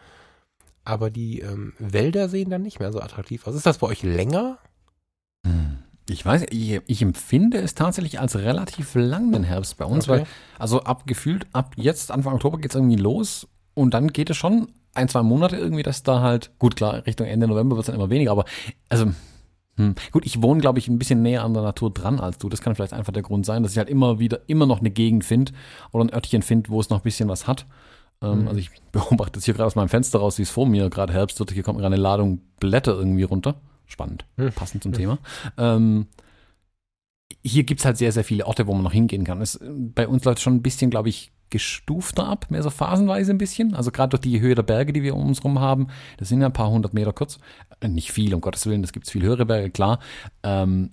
Aber die ähm, Wälder sehen dann nicht mehr so attraktiv aus. Ist das bei euch länger? Hm. Ich weiß, ich, ich, empfinde es tatsächlich als relativ langen Herbst bei uns, okay. weil, also ab gefühlt, ab jetzt, Anfang Oktober geht es irgendwie los und dann geht es schon ein, zwei Monate irgendwie, dass da halt, gut, klar, Richtung Ende November wird es dann immer weniger, aber also, hm, gut, ich wohne, glaube ich, ein bisschen näher an der Natur dran als du. Das kann vielleicht einfach der Grund sein, dass ich halt immer wieder, immer noch eine Gegend finde oder ein Örtchen finde, wo es noch ein bisschen was hat. Ähm, mhm. Also ich beobachte das hier gerade aus meinem Fenster raus, wie es vor mir gerade Herbst wird. Hier kommt gerade eine Ladung Blätter irgendwie runter. Spannend, mhm. passend zum mhm. Thema. Ähm, hier gibt's halt sehr, sehr viele Orte, wo man noch hingehen kann. Es, bei uns läuft schon ein bisschen, glaube ich, gestufter ab, mehr so phasenweise ein bisschen. Also gerade durch die Höhe der Berge, die wir um uns rum haben, das sind ja ein paar hundert Meter kurz. Äh, nicht viel, um Gottes Willen, es gibt viel höhere Berge, klar. Ähm,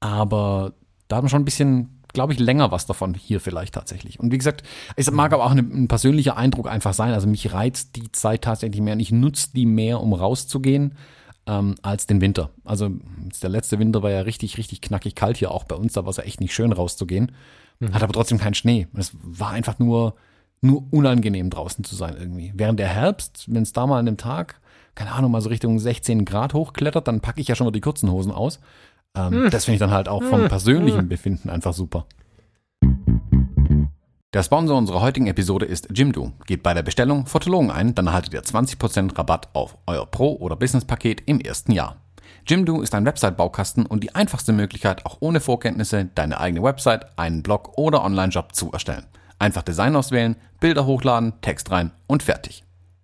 aber da haben wir schon ein bisschen, glaube ich, länger was davon hier vielleicht tatsächlich. Und wie gesagt, es mag aber auch eine, ein persönlicher Eindruck einfach sein. Also mich reizt die Zeit tatsächlich mehr und ich nutze die mehr, um rauszugehen. Ähm, als den Winter. Also der letzte Winter war ja richtig, richtig knackig kalt hier auch bei uns. Da war es ja echt nicht schön rauszugehen. Hat aber trotzdem keinen Schnee. Es war einfach nur, nur unangenehm draußen zu sein irgendwie. Während der Herbst, wenn es da mal an dem Tag, keine Ahnung, mal so Richtung 16 Grad hochklettert, dann packe ich ja schon mal die kurzen Hosen aus. Ähm, Das finde ich dann halt auch vom persönlichen Befinden einfach super. Der Sponsor unserer heutigen Episode ist Jimdo. Gebt bei der Bestellung Fotologen ein, dann erhaltet ihr 20% Rabatt auf euer Pro- oder Business-Paket im ersten Jahr. Jimdo ist ein Website-Baukasten und die einfachste Möglichkeit, auch ohne Vorkenntnisse deine eigene Website, einen Blog oder Online-Job zu erstellen. Einfach Design auswählen, Bilder hochladen, Text rein und fertig.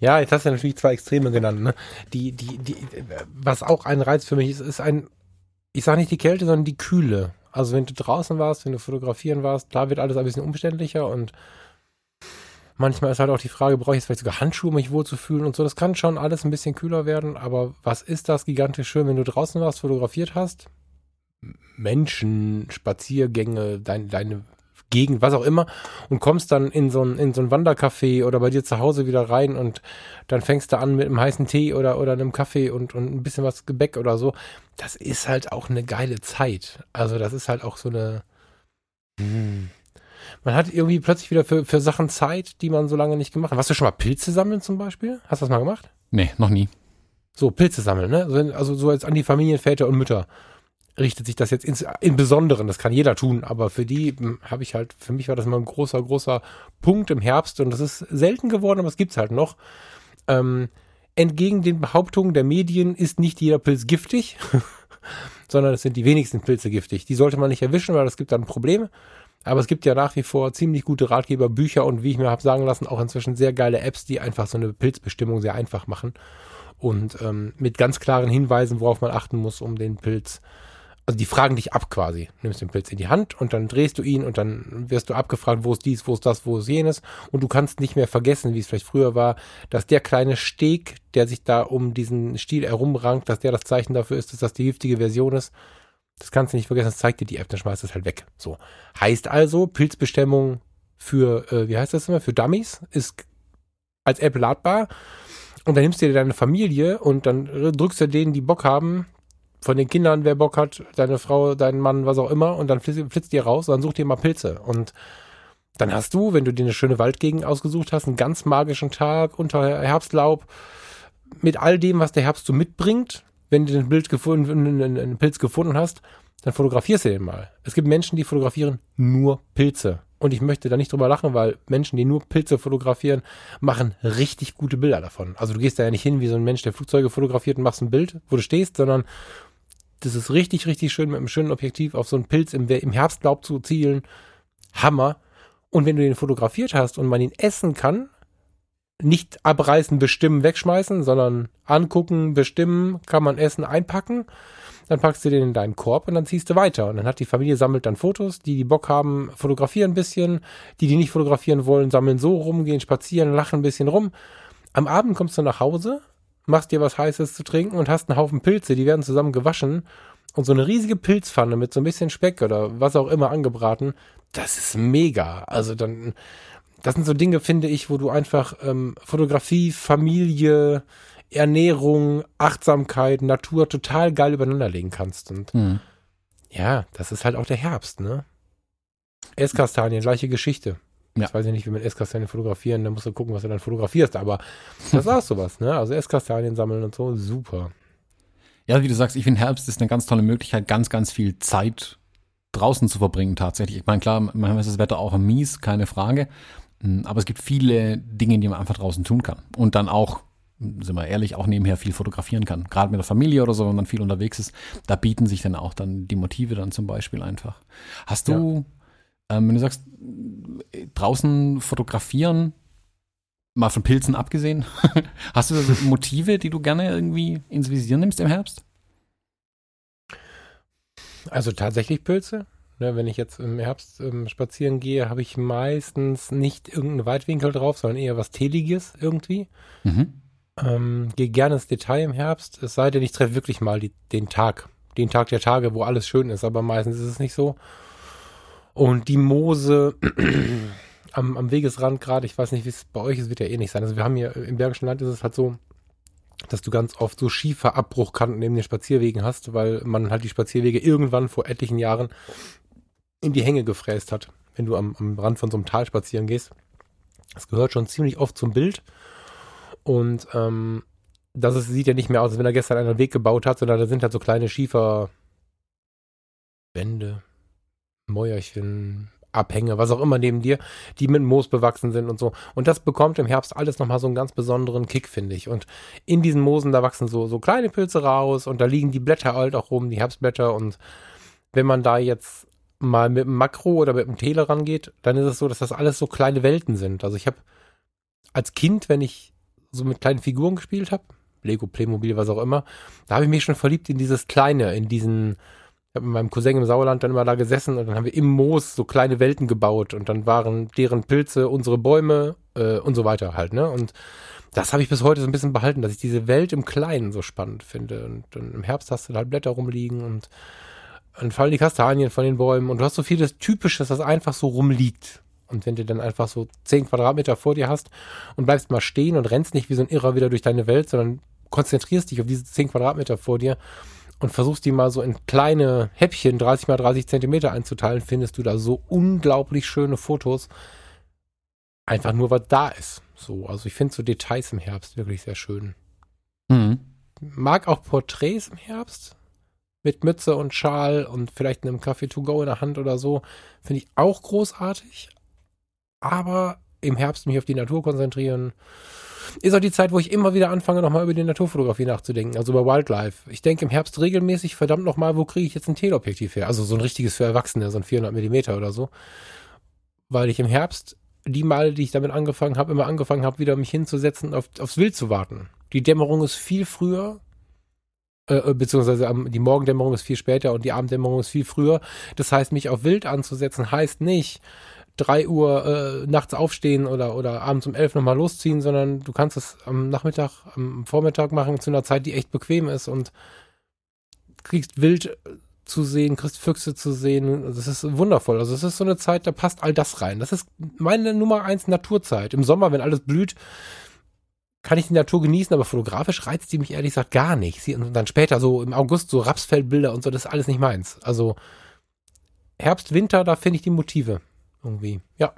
Ja, jetzt hast du natürlich zwei Extreme genannt. Ne? Die, die, die, was auch ein Reiz für mich ist, ist ein, ich sage nicht die Kälte, sondern die Kühle. Also wenn du draußen warst, wenn du fotografieren warst, da wird alles ein bisschen umständlicher und manchmal ist halt auch die Frage, brauche ich jetzt vielleicht sogar Handschuhe, um mich wohlzufühlen und so. Das kann schon alles ein bisschen kühler werden, aber was ist das gigantisch schön, wenn du draußen warst, fotografiert hast? Menschen, Spaziergänge, dein, deine Gegend, was auch immer, und kommst dann in so ein, in so ein Wandercafé oder bei dir zu Hause wieder rein und dann fängst du an mit einem heißen Tee oder, oder einem Kaffee und, und ein bisschen was Gebäck oder so. Das ist halt auch eine geile Zeit. Also das ist halt auch so eine, hm. man hat irgendwie plötzlich wieder für, für Sachen Zeit, die man so lange nicht gemacht hat. Warst du schon mal Pilze sammeln zum Beispiel? Hast du das mal gemacht? Nee, noch nie. So, Pilze sammeln, ne? Also so jetzt an die Familienväter und Mütter richtet sich das jetzt ins, im Besonderen. Das kann jeder tun, aber für die habe ich halt, für mich war das immer ein großer, großer Punkt im Herbst und das ist selten geworden, aber es gibt's halt noch. Ähm, entgegen den Behauptungen der Medien ist nicht jeder Pilz giftig, sondern es sind die wenigsten Pilze giftig. Die sollte man nicht erwischen, weil es gibt dann Probleme. Aber es gibt ja nach wie vor ziemlich gute Ratgeber, Bücher und wie ich mir habe sagen lassen, auch inzwischen sehr geile Apps, die einfach so eine Pilzbestimmung sehr einfach machen. Und ähm, mit ganz klaren Hinweisen, worauf man achten muss, um den Pilz also die fragen dich ab quasi. Nimmst den Pilz in die Hand und dann drehst du ihn und dann wirst du abgefragt, wo ist dies, wo ist das, wo ist jenes. Und du kannst nicht mehr vergessen, wie es vielleicht früher war, dass der kleine Steg, der sich da um diesen Stiel herumrankt, dass der das Zeichen dafür ist, dass das die giftige Version ist. Das kannst du nicht vergessen, das zeigt dir die App, dann schmeißt es halt weg. So. Heißt also, Pilzbestimmung für, äh, wie heißt das immer, für Dummies ist als App ladbar. Und dann nimmst du dir deine Familie und dann drückst du denen, die Bock haben, von den Kindern, wer Bock hat, deine Frau, dein Mann, was auch immer, und dann flitzt, flitzt ihr raus und dann sucht ihr mal Pilze. Und dann hast du, wenn du dir eine schöne Waldgegend ausgesucht hast, einen ganz magischen Tag unter Herbstlaub mit all dem, was der Herbst so mitbringt. Wenn du den Bild gefunden, einen Pilz gefunden hast, dann fotografierst du den mal. Es gibt Menschen, die fotografieren nur Pilze. Und ich möchte da nicht drüber lachen, weil Menschen, die nur Pilze fotografieren, machen richtig gute Bilder davon. Also du gehst da ja nicht hin wie so ein Mensch, der Flugzeuge fotografiert und machst ein Bild, wo du stehst, sondern das ist richtig, richtig schön mit einem schönen Objektiv auf so einen Pilz im, im Herbstlaub zu zielen. Hammer. Und wenn du den fotografiert hast und man ihn essen kann, nicht abreißen, bestimmen, wegschmeißen, sondern angucken, bestimmen, kann man essen, einpacken. Dann packst du den in deinen Korb und dann ziehst du weiter. Und dann hat die Familie sammelt dann Fotos, die die Bock haben, fotografieren ein bisschen. Die, die nicht fotografieren wollen, sammeln so rum, gehen spazieren, lachen ein bisschen rum. Am Abend kommst du nach Hause, machst dir was Heißes zu trinken und hast einen Haufen Pilze, die werden zusammen gewaschen. Und so eine riesige Pilzpfanne mit so ein bisschen Speck oder was auch immer angebraten, das ist mega. Also dann, das sind so Dinge, finde ich, wo du einfach ähm, Fotografie, Familie, Ernährung, Achtsamkeit, Natur total geil übereinander legen kannst. Und Hm. ja, das ist halt auch der Herbst, ne? Esskastanien, gleiche Geschichte. Ja. Ich weiß ja nicht, wie man Esskastanien fotografieren, dann musst du gucken, was du dann fotografierst, aber das ist auch sowas, ne? Also Esskastanien sammeln und so, super. Ja, wie du sagst, ich finde Herbst ist eine ganz tolle Möglichkeit, ganz, ganz viel Zeit draußen zu verbringen tatsächlich. Ich meine, klar, manchmal ist das Wetter auch mies, keine Frage. Mm, Aber es gibt viele Dinge, die man einfach draußen tun kann. Und dann auch sind wir ehrlich, auch nebenher viel fotografieren kann. Gerade mit der Familie oder so, wenn man viel unterwegs ist, da bieten sich dann auch dann die Motive dann zum Beispiel einfach. Hast du, ja. Ähm, wenn du sagst, draußen fotografieren, mal von Pilzen abgesehen, hast du Motive, die du gerne irgendwie ins Visier nimmst im Herbst? Also tatsächlich Pilze. Ne, wenn ich jetzt im Herbst ähm, spazieren gehe, habe ich meistens nicht irgendeinen Weitwinkel drauf, sondern eher was Teliges irgendwie. Mhm. Ähm, gehe gerne ins Detail im Herbst, es sei denn, ich treffe wirklich mal die, den Tag, den Tag der Tage, wo alles schön ist, aber meistens ist es nicht so. Und die Moose am, am Wegesrand gerade, ich weiß nicht, wie es bei euch ist, wird ja eh nicht sein. Also wir haben hier im Bergischen Land ist es halt so, dass du ganz oft so Schieferabbruchkanten neben den Spazierwegen hast, weil man halt die Spazierwege irgendwann vor etlichen Jahren in die Hänge gefräst hat, wenn du am, am Rand von so einem Tal spazieren gehst. Das gehört schon ziemlich oft zum Bild. Und ähm, das ist, sieht ja nicht mehr aus, als wenn er gestern einen Weg gebaut hat, sondern da sind halt so kleine Schieferwände, Mäuerchen, Abhänge, was auch immer neben dir, die mit Moos bewachsen sind und so. Und das bekommt im Herbst alles nochmal so einen ganz besonderen Kick, finde ich. Und in diesen Moosen, da wachsen so, so kleine Pilze raus und da liegen die Blätter halt auch rum, die Herbstblätter. Und wenn man da jetzt mal mit dem Makro oder mit dem Tele rangeht, dann ist es so, dass das alles so kleine Welten sind. Also ich habe als Kind, wenn ich so mit kleinen Figuren gespielt habe, Lego, Playmobil, was auch immer, da habe ich mich schon verliebt in dieses Kleine, in diesen habe mit meinem Cousin im Sauerland dann immer da gesessen und dann haben wir im Moos so kleine Welten gebaut und dann waren deren Pilze unsere Bäume äh, und so weiter halt, ne? Und das habe ich bis heute so ein bisschen behalten, dass ich diese Welt im Kleinen so spannend finde. Und dann im Herbst hast du halt Blätter rumliegen und dann fallen die Kastanien von den Bäumen und du hast so vieles Typisches, das einfach so rumliegt. Und wenn du dann einfach so zehn Quadratmeter vor dir hast und bleibst mal stehen und rennst nicht wie so ein Irrer wieder durch deine Welt, sondern konzentrierst dich auf diese zehn Quadratmeter vor dir und versuchst die mal so in kleine Häppchen, 30 mal 30 Zentimeter einzuteilen, findest du da so unglaublich schöne Fotos. Einfach nur, was da ist. So, also ich finde so Details im Herbst wirklich sehr schön. Mhm. Mag auch Porträts im Herbst. Mit Mütze und Schal und vielleicht einem Kaffee to go in der Hand oder so. Finde ich auch großartig. Aber im Herbst mich auf die Natur konzentrieren ist auch die Zeit, wo ich immer wieder anfange, nochmal über die Naturfotografie nachzudenken, also über Wildlife. Ich denke im Herbst regelmäßig, verdammt nochmal, wo kriege ich jetzt ein Teleobjektiv her? Also so ein richtiges für Erwachsene, so ein 400 Millimeter oder so. Weil ich im Herbst die Male, die ich damit angefangen habe, immer angefangen habe, wieder mich hinzusetzen, auf, aufs Wild zu warten. Die Dämmerung ist viel früher, äh, äh beziehungsweise die Morgendämmerung ist viel später und die Abenddämmerung ist viel früher. Das heißt, mich auf Wild anzusetzen, heißt nicht, drei Uhr äh, nachts aufstehen oder, oder abends um elf nochmal losziehen, sondern du kannst es am Nachmittag, am Vormittag machen, zu einer Zeit, die echt bequem ist und kriegst Wild zu sehen, kriegst Füchse zu sehen. Das ist wundervoll. Also es ist so eine Zeit, da passt all das rein. Das ist meine Nummer eins Naturzeit. Im Sommer, wenn alles blüht, kann ich die Natur genießen, aber fotografisch reizt die mich ehrlich gesagt gar nicht. und dann später so im August so Rapsfeldbilder und so, das ist alles nicht meins. Also Herbst, Winter, da finde ich die Motive irgendwie. Ja.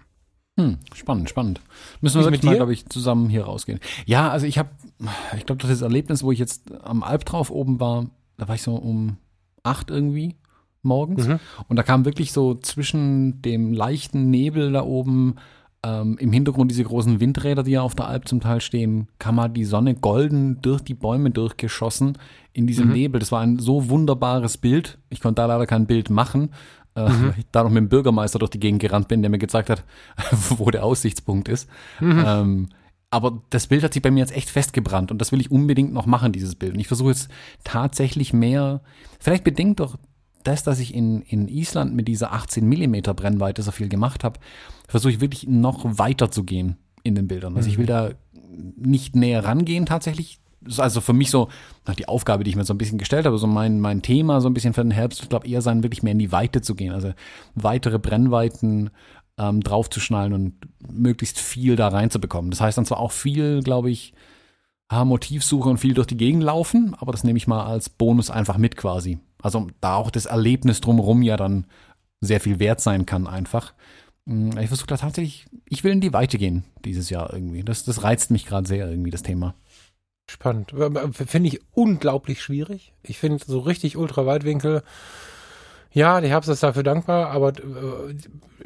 Hm, spannend, spannend. Müssen wir mit mal, glaube ich, zusammen hier rausgehen. Ja, also ich habe, ich glaube, das ist das Erlebnis, wo ich jetzt am Alp drauf oben war, da war ich so um acht irgendwie morgens. Mhm. Und da kam wirklich so zwischen dem leichten Nebel da oben, ähm, im Hintergrund diese großen Windräder, die ja auf der Alp zum Teil stehen, kam mal die Sonne golden durch die Bäume durchgeschossen in diesem mhm. Nebel. Das war ein so wunderbares Bild. Ich konnte da leider kein Bild machen, mhm. ich da noch mit dem Bürgermeister durch die Gegend gerannt bin, der mir gezeigt hat, wo der Aussichtspunkt ist. Mhm. Ähm, aber das Bild hat sich bei mir jetzt echt festgebrannt und das will ich unbedingt noch machen, dieses Bild. Und ich versuche jetzt tatsächlich mehr, vielleicht bedingt doch das, dass ich in, in Island mit dieser 18 Millimeter Brennweite so viel gemacht habe, versuche ich wirklich noch weiter zu gehen in den Bildern. Also mhm. ich will da nicht näher rangehen tatsächlich, ist also für mich so die Aufgabe, die ich mir so ein bisschen gestellt habe, so mein, mein Thema so ein bisschen für den Herbst, ich glaube eher sein, wirklich mehr in die Weite zu gehen, also weitere Brennweiten ähm, draufzuschnallen und möglichst viel da reinzubekommen. Das heißt dann zwar auch viel, glaube ich, Motivsuche und viel durch die Gegend laufen, aber das nehme ich mal als Bonus einfach mit quasi. Also da auch das Erlebnis drumherum ja dann sehr viel wert sein kann einfach. Hm, ich versuche da tatsächlich, ich will in die Weite gehen dieses Jahr irgendwie. Das, das reizt mich gerade sehr irgendwie, das Thema. Spannend. Finde ich unglaublich schwierig. Ich finde so richtig Ultraweitwinkel Ja, der Herbst ist dafür dankbar, aber äh,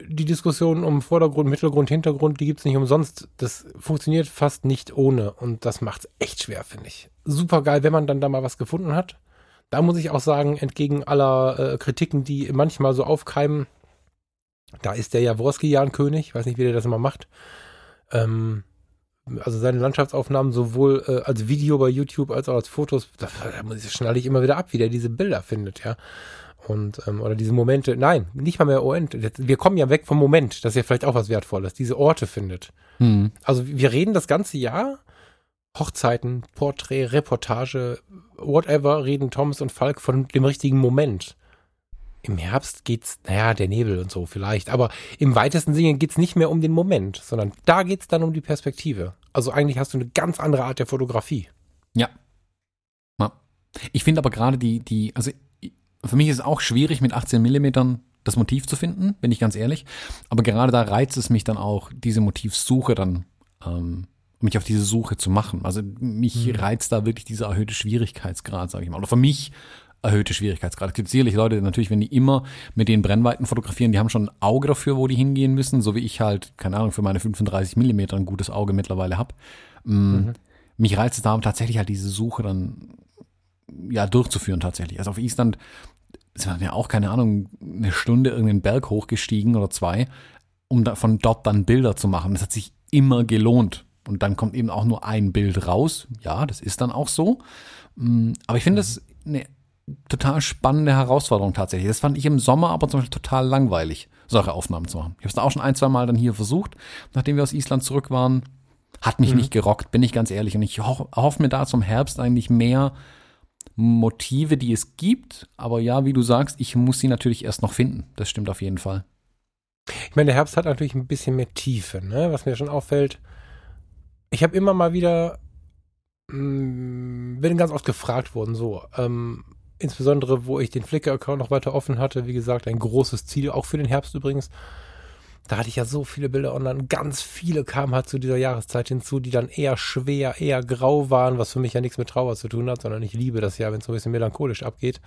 die Diskussion um Vordergrund, Mittelgrund, Hintergrund, die gibt's nicht umsonst. Das funktioniert fast nicht ohne und das macht's echt schwer, finde ich. Super geil, wenn man dann da mal was gefunden hat. Da muss ich auch sagen, entgegen aller äh, Kritiken, die manchmal so aufkeimen, da ist der Jaworski ja ein König. Ich weiß nicht, wie der das immer macht. Ähm, also seine Landschaftsaufnahmen sowohl äh, als Video bei YouTube als auch als Fotos, da, da muss ich, schnalle ich immer wieder ab, wie der diese Bilder findet, ja. Und, ähm, oder diese Momente, nein, nicht mal mehr Moment. Wir kommen ja weg vom Moment, das ist ja vielleicht auch was Wertvolles, diese Orte findet. Hm. Also wir reden das ganze Jahr, Hochzeiten, Porträt, Reportage, whatever, reden Thomas und Falk von dem richtigen Moment. Im Herbst geht's, naja, der Nebel und so vielleicht, aber im weitesten Sinne geht's nicht mehr um den Moment, sondern da geht's dann um die Perspektive. Also eigentlich hast du eine ganz andere Art der Fotografie. Ja. ja. Ich finde aber gerade die, die, also für mich ist es auch schwierig, mit 18 Millimetern das Motiv zu finden, bin ich ganz ehrlich. Aber gerade da reizt es mich dann auch, diese Motivsuche dann, ähm, mich auf diese Suche zu machen. Also mich mhm. reizt da wirklich dieser erhöhte Schwierigkeitsgrad, sage ich mal. Oder für mich erhöhte Schwierigkeitsgrad. Es gibt sicherlich Leute, natürlich, wenn die immer mit den Brennweiten fotografieren, die haben schon ein Auge dafür, wo die hingehen müssen, so wie ich halt, keine Ahnung, für meine 35 Millimeter ein gutes Auge mittlerweile habe. Mm, mhm. Mich reizt es darum, tatsächlich halt diese Suche dann ja durchzuführen tatsächlich. Also auf Island sind wir ja auch, keine Ahnung, eine Stunde irgendeinen Berg hochgestiegen oder zwei, um da, von dort dann Bilder zu machen. Das hat sich immer gelohnt. Und dann kommt eben auch nur ein Bild raus. Ja, das ist dann auch so. Mm, aber ich finde das eine total spannende Herausforderung tatsächlich. Das fand ich im Sommer aber zum Beispiel total langweilig, solche Aufnahmen zu machen. Ich habe es auch schon ein, zwei Mal dann hier versucht, nachdem wir aus Island zurück waren. Hat mich mhm. nicht gerockt, bin ich ganz ehrlich. Und ich ho hoffe mir da zum Herbst eigentlich mehr Motive, die es gibt. Aber ja, wie du sagst, ich muss sie natürlich erst noch finden. Das stimmt auf jeden Fall. Ich meine, der Herbst hat natürlich ein bisschen mehr Tiefe, ne? was mir schon auffällt. Ich habe immer mal wieder, mh, mm, bin ganz oft gefragt worden, so, ähm, insbesondere wo ich den Flickr-Account noch weiter offen hatte, wie gesagt, ein großes Ziel, auch für den Herbst übrigens. Da hatte ich ja so viele Bilder online. Ganz viele kamen halt zu dieser Jahreszeit hinzu, die dann eher schwer, eher grau waren, was für mich ja nichts mit Trauer zu tun hat, sondern ich liebe das ja, wenn es so ein bisschen melancholisch abgeht.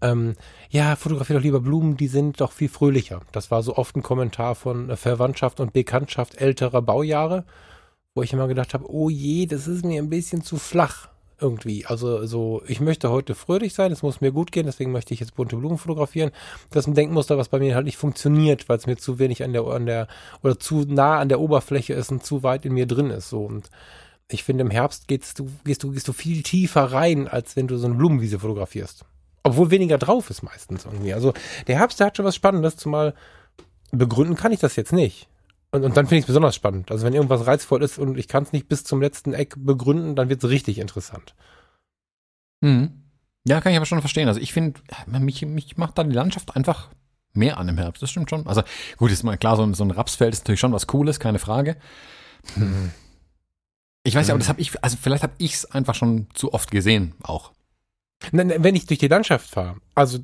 Ähm, ja, fotografiere doch lieber Blumen, die sind doch viel fröhlicher. Das war so oft ein Kommentar von Verwandtschaft und Bekanntschaft älterer Baujahre, wo ich immer gedacht habe, oh je, das ist mir ein bisschen zu flach irgendwie. Also so, ich möchte heute fröhlich sein, es muss mir gut gehen, deswegen möchte ich jetzt bunte Blumen fotografieren. Das ist ein Denkmuster, was bei mir halt nicht funktioniert, weil es mir zu wenig an der, an der, oder zu nah an der Oberfläche ist und zu weit in mir drin ist. So und ich finde, im Herbst gehst du, gehst du, gehst du viel tiefer rein, als wenn du so eine Blumenwiese fotografierst. Obwohl weniger drauf ist meistens irgendwie. Also der Herbst, der hat schon was Spannendes, zumal begründen kann ich das jetzt nicht. Und, und dann finde ich es besonders spannend. Also wenn irgendwas reizvoll ist und ich kann es nicht bis zum letzten Eck begründen, dann wird es richtig interessant. Mhm. Ja, kann ich aber schon verstehen. Also ich finde, mich, mich macht da die Landschaft einfach mehr an im Herbst. Das stimmt schon. Also gut, ist mal klar, so ein, so ein Rapsfeld ist natürlich schon was Cooles, keine Frage. Hm. Ich weiß ja, aber das habe ich, also vielleicht habe ich es einfach schon zu oft gesehen auch. Wenn ich durch die Landschaft fahre, also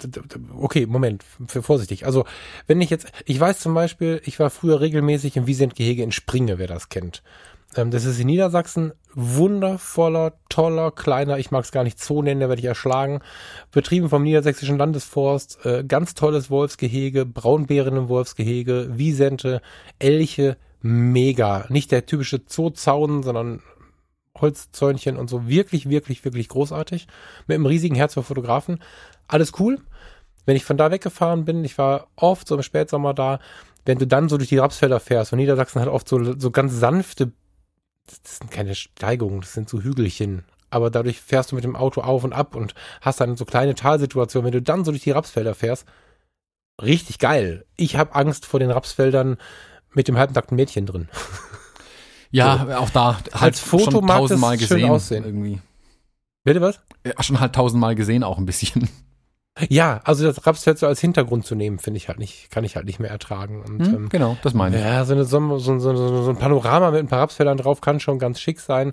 okay, Moment, vorsichtig. Also wenn ich jetzt, ich weiß zum Beispiel, ich war früher regelmäßig im Wiesentgehege in Springe, wer das kennt. Ähm, das ist in Niedersachsen wundervoller, toller, kleiner, ich mag es gar nicht Zoo nennen, der werde ich erschlagen. Betrieben vom Niedersächsischen Landesforst, äh, ganz tolles Wolfsgehege, Braunbären im Wolfsgehege, Wiesente, Elche, mega. Nicht der typische Zoozaun, sondern Holzzäunchen und so. Wirklich, wirklich, wirklich großartig. Mit einem riesigen Herz für Fotografen. Alles cool. Wenn ich von da weggefahren bin, ich war oft so im Spätsommer da, wenn du dann so durch die Rapsfelder fährst, und Niedersachsen hat oft so, so ganz sanfte, das sind keine Steigungen, das sind so Hügelchen. Aber dadurch fährst du mit dem Auto auf und ab und hast dann so kleine Talsituationen. Wenn du dann so durch die Rapsfelder fährst, richtig geil. Ich habe Angst vor den Rapsfeldern mit dem halbnackten Mädchen drin. Ja, so. auch da halt als Foto schon tausendmal gesehen aussehen. irgendwie. Bitte was? Ja, schon halt tausendmal gesehen auch ein bisschen. Ja, also das Rapsfeld so als Hintergrund zu nehmen, finde ich halt nicht, kann ich halt nicht mehr ertragen. Und, hm, ähm, genau, das meine ich. Ja, so, eine, so, so, so ein Panorama mit ein paar Rapsfeldern drauf kann schon ganz schick sein.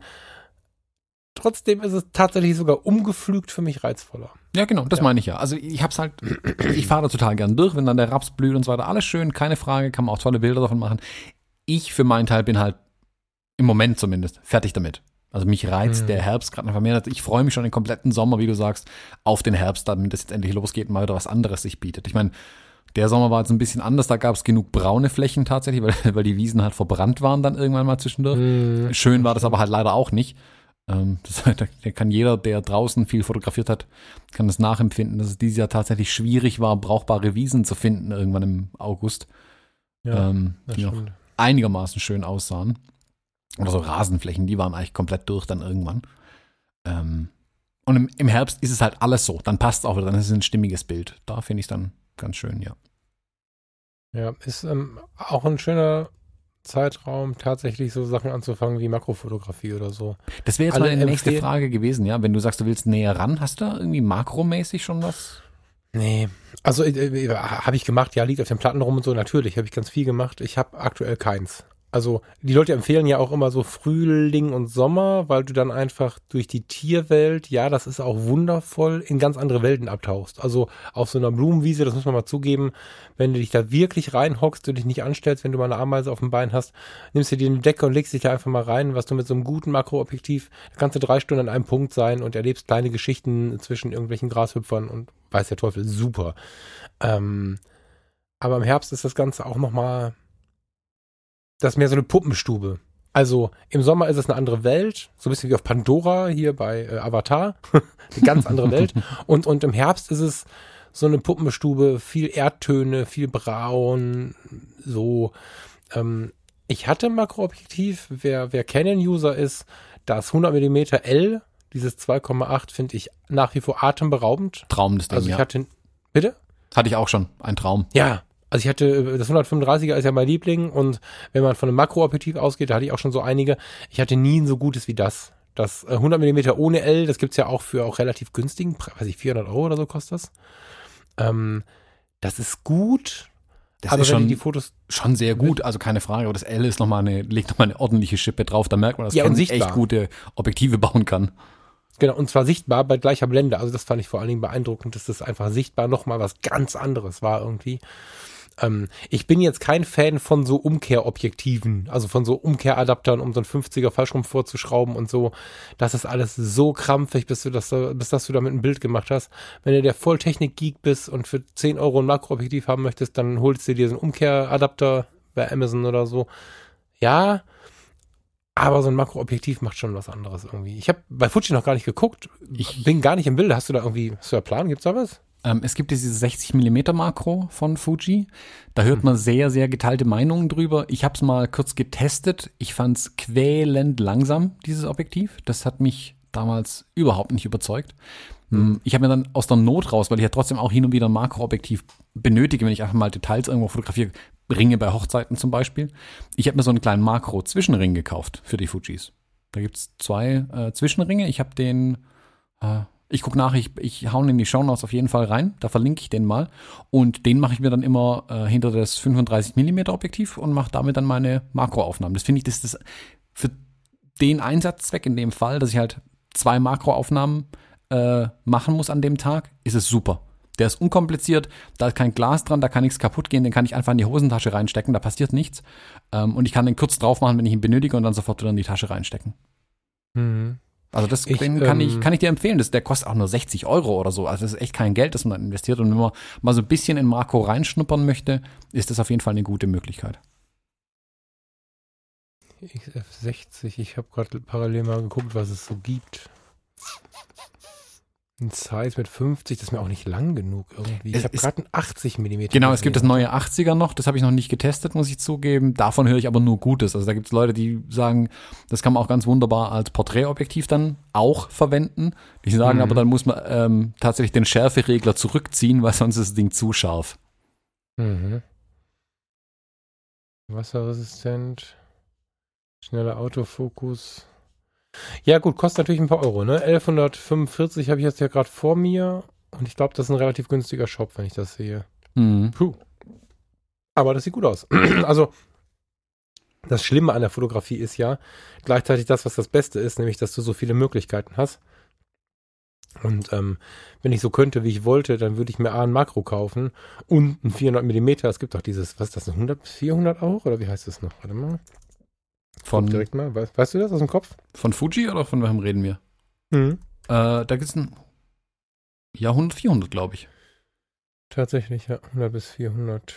Trotzdem ist es tatsächlich sogar umgepflügt für mich reizvoller. Ja, genau, das ja. meine ich ja. Also ich hab's halt, ich fahre da total gern durch, wenn dann der Raps blüht und so weiter. Alles schön, keine Frage, kann man auch tolle Bilder davon machen. Ich für meinen Teil bin halt im Moment zumindest fertig damit. Also mich reizt mhm. der Herbst gerade einfach mehr. Ich freue mich schon den kompletten Sommer, wie du sagst, auf den Herbst, damit es jetzt endlich losgeht und mal wieder was anderes sich bietet. Ich meine, der Sommer war jetzt ein bisschen anders, da gab es genug braune Flächen tatsächlich, weil, weil die Wiesen halt verbrannt waren dann irgendwann mal zwischendurch. Mhm. Schön war das aber halt leider auch nicht. Ähm, das, da kann jeder, der draußen viel fotografiert hat, kann das nachempfinden, dass es dieses Jahr tatsächlich schwierig war, brauchbare Wiesen zu finden irgendwann im August. Ja, ähm, die noch einigermaßen schön aussahen. Oder so Rasenflächen, die waren eigentlich komplett durch dann irgendwann. Ähm, und im, im, Herbst ist es halt alles so. Dann passt es auch wieder, dann ist es ein stimmiges Bild. Da finde ich es dann ganz schön, ja. Ja, ist ähm, auch ein schöner Zeitraum, tatsächlich so Sachen anzufangen wie Makrofotografie oder so. Das wäre jetzt Alle meine nächste Frage gewesen, ja. Wenn du sagst, du willst näher ran, hast du da irgendwie makromäßig schon was? Nee, also äh, äh habe ich gemacht, ja, liegt auf den Platten rum und so, natürlich, habe ich ganz viel gemacht. Ich habe aktuell keins also die Leute empfehlen ja auch immer so Frühling und Sommer, weil du dann einfach durch die Tierwelt, ja, das ist auch wundervoll, in ganz andere Welten abtauchst. Also auf so einer Blumenwiese, das muss man mal zugeben, wenn du dich da wirklich reinhockst, du dich nicht anstellst, wenn du mal eine Ameise auf dem Bein hast, nimmst du dir eine Decke und legst dich da einfach mal rein, was du mit so einem guten Makroobjektiv, da kannst du drei Stunden an einem Punkt sein und erlebst kleine Geschichten zwischen irgendwelchen Grashüpfern und weiß der Teufel, super. Ähm, aber im Herbst ist das Ganze auch nochmal das ist mehr so eine Puppenstube. Also im Sommer ist es eine andere Welt, so ein bisschen wie auf Pandora hier bei äh, Avatar, eine ganz andere Welt. Und, und im Herbst ist es so eine Puppenstube, viel Erdtöne, viel Braun, so. Ähm, ich hatte ein Makroobjektiv, wer, wer Canon-User ist, das 100 mm L, dieses 2,8 finde ich nach wie vor atemberaubend. Traum des Ding, also ich hatte, bitte? Hatte ich auch schon, ein Traum. Ja, also ich hatte, das 135er ist ja mein Liebling und wenn man von einem Makroobjektiv ausgeht, da hatte ich auch schon so einige, ich hatte nie ein so gutes wie das. Das 100 äh, mm ohne L, das gibt's ja auch für auch relativ günstigen, weiß ich, 400 Euro oder so kostet das. Ähm, das ist gut, das aber ist schon, die Fotos schon sehr gut, also keine Frage. Aber das L ist noch mal eine, legt nochmal eine ordentliche Schippe drauf. Da merkt man, dass ja, man echt gute Objektive bauen kann. Genau, und zwar sichtbar bei gleicher Blende. Also das fand ich vor allen Dingen beeindruckend, dass das einfach sichtbar nochmal was ganz anderes war irgendwie. Ähm, ich bin jetzt kein Fan von so Umkehrobjektiven, also von so Umkehradaptern, um so einen 50er Fallschirm vorzuschrauben und so. Das ist alles so krampfig, bis du das, bis das du damit ein Bild gemacht hast. Wenn du der Volltechnik-Geek bist und für 10 Euro ein Makroobjektiv haben möchtest, dann holst du dir so einen Umkehradapter bei Amazon oder so. Ja, aber so ein Makroobjektiv macht schon was anderes irgendwie. Ich habe bei Fuji noch gar nicht geguckt. Ich bin gar nicht im Bilde. Hast du da irgendwie, hast du da Plan? Gibt's da was? Ähm, es gibt diese 60 mm Makro von Fuji. Da hört man sehr, sehr geteilte Meinungen drüber. Ich habe es mal kurz getestet. Ich fand es quälend langsam, dieses Objektiv. Das hat mich damals überhaupt nicht überzeugt. Mhm. Ich habe mir dann aus der Not raus, weil ich ja trotzdem auch hin und wieder ein Makroobjektiv benötige, wenn ich einfach mal Details irgendwo fotografiere, Ringe bei Hochzeiten zum Beispiel. Ich habe mir so einen kleinen Makro-Zwischenring gekauft für die Fujis. Da gibt es zwei äh, Zwischenringe. Ich habe den, äh, ich gucke nach, ich, ich hau ihn in die Shownotes auf jeden Fall rein. Da verlinke ich den mal. Und den mache ich mir dann immer äh, hinter das 35mm Objektiv und mache damit dann meine Makroaufnahmen. Das finde ich, das ist für den Einsatzzweck in dem Fall, dass ich halt zwei Makroaufnahmen äh, machen muss an dem Tag, ist es super. Der ist unkompliziert, da ist kein Glas dran, da kann nichts kaputt gehen, den kann ich einfach in die Hosentasche reinstecken, da passiert nichts. Ähm, und ich kann den kurz drauf machen, wenn ich ihn benötige und dann sofort wieder in die Tasche reinstecken. Mhm. Also das ich, kann, ähm, ich, kann ich dir empfehlen. Das, der kostet auch nur 60 Euro oder so. Also das ist echt kein Geld, das man investiert. Und wenn man mal so ein bisschen in Marco reinschnuppern möchte, ist das auf jeden Fall eine gute Möglichkeit. XF60, ich habe gerade parallel mal geguckt, was es so gibt. Ein Size mit 50, das ist mir auch nicht lang genug irgendwie. Ich habe gerade ein 80 mm. Genau, es gibt das neue 80er noch, das habe ich noch nicht getestet, muss ich zugeben. Davon höre ich aber nur Gutes. Also da gibt es Leute, die sagen, das kann man auch ganz wunderbar als Porträtobjektiv dann auch verwenden. Die sagen mhm. aber, dann muss man ähm, tatsächlich den Schärferegler zurückziehen, weil sonst ist das Ding zu scharf. Mhm. Wasserresistent, schneller Autofokus. Ja, gut, kostet natürlich ein paar Euro, ne? 1145 habe ich jetzt ja gerade vor mir und ich glaube, das ist ein relativ günstiger Shop, wenn ich das sehe. Mhm. Puh. Aber das sieht gut aus. also, das Schlimme an der Fotografie ist ja gleichzeitig das, was das Beste ist, nämlich, dass du so viele Möglichkeiten hast. Und ähm, wenn ich so könnte, wie ich wollte, dann würde ich mir A ein Makro kaufen und ein 400 Millimeter. Es gibt auch dieses, was ist das, 100 400 auch? Oder wie heißt das noch? Warte mal. Von, direkt mal. Weißt, weißt, du das aus dem Kopf? Von Fuji oder von wem reden wir? Mhm. Äh, da gibt es ein ja, 100, 400, glaube ich. Tatsächlich, ja. 100 bis 400.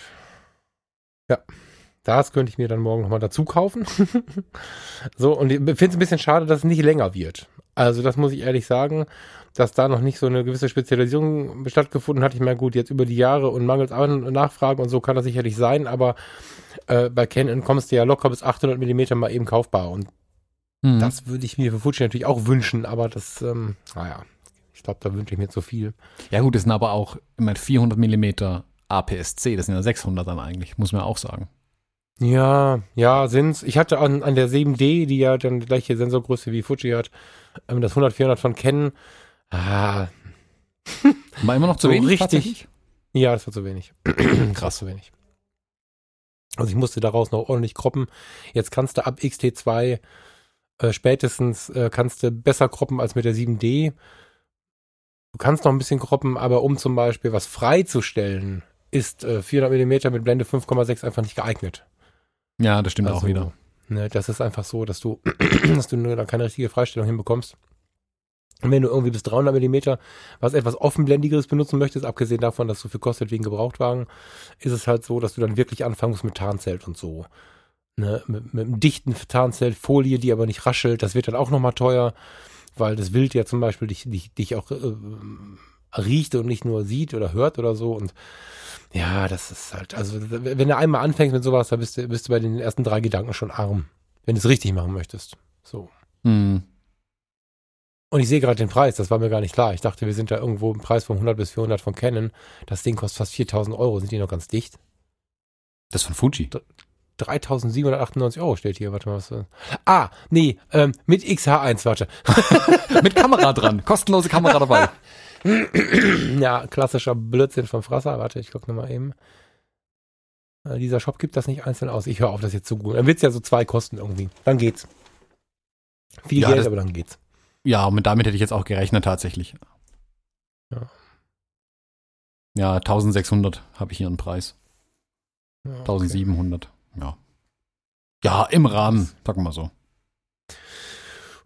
Ja. Das könnte ich mir dann morgen nochmal dazu kaufen. so, und ich finde es ein bisschen schade, dass es nicht länger wird. Also, das muss ich ehrlich sagen, dass da noch nicht so eine gewisse Spezialisierung stattgefunden hat. Ich meine, gut, jetzt über die Jahre und mangels Nachfrage und so kann das sicherlich sein, aber äh, bei Canon kommst du ja locker bis 800 Millimeter mal eben kaufbar und mhm. das würde ich mir für Fuji natürlich auch wünschen, aber das, ähm, naja, ich glaube, da wünsche ich mir zu viel. Ja gut, das sind aber auch immer 400 Millimeter APS-C, das sind ja 600 dann eigentlich, muss man auch sagen. Ja, ja, sind's. Ich hatte an, an der 7D, die ja dann die gleiche Sensorgröße wie Fuji hat, ähm, das 100-400 von Canon. Ah. War immer noch zu so wenig? Richtig. Ja, das war zu wenig. Krass zu wenig. Also ich musste daraus noch ordentlich kroppen. Jetzt kannst du ab XT2 äh, spätestens äh, kannst du besser kroppen als mit der 7D. Du kannst noch ein bisschen kroppen, aber um zum Beispiel was freizustellen, ist äh, 400 mm mit Blende 5,6 einfach nicht geeignet. Ja, das stimmt also, auch wieder. Ne, das ist einfach so, dass du, dass du nur da keine richtige Freistellung hinbekommst. Und wenn du irgendwie bis 300 Millimeter was etwas offenblendigeres benutzen möchtest, abgesehen davon, dass so viel kostet wie ein Gebrauchtwagen, ist es halt so, dass du dann wirklich anfangen musst mit Tarnzelt und so. Ne, mit, mit einem dichten Tarnzelt, Folie, die aber nicht raschelt, das wird dann auch nochmal teuer, weil das Wild ja zum Beispiel dich, dich, dich auch äh, riecht und nicht nur sieht oder hört oder so. Und ja, das ist halt, also wenn du einmal anfängst mit sowas, dann bist du, bist du bei den ersten drei Gedanken schon arm, wenn du es richtig machen möchtest. So. Hm. Und ich sehe gerade den Preis, das war mir gar nicht klar. Ich dachte, wir sind da irgendwo im Preis von 100 bis 400 von Canon. Das Ding kostet fast 4000 Euro. Sind die noch ganz dicht? Das von Fuji? 3798 Euro steht hier. Warte mal, was. Ah, nee, ähm, mit XH1, warte. mit Kamera dran. Kostenlose Kamera dabei. Ja, klassischer Blödsinn vom Frasser. Warte, ich gucke nochmal eben. Äh, dieser Shop gibt das nicht einzeln aus. Ich höre auf, das jetzt zu gut. Dann wird es ja so zwei kosten irgendwie. Dann geht's. Viel ja, Geld, aber dann geht's. Ja, und damit hätte ich jetzt auch gerechnet tatsächlich. Ja. Ja, 1600 habe ich hier einen Preis. Ja, okay. 1700, ja. Ja, im Rahmen, sagen wir mal so.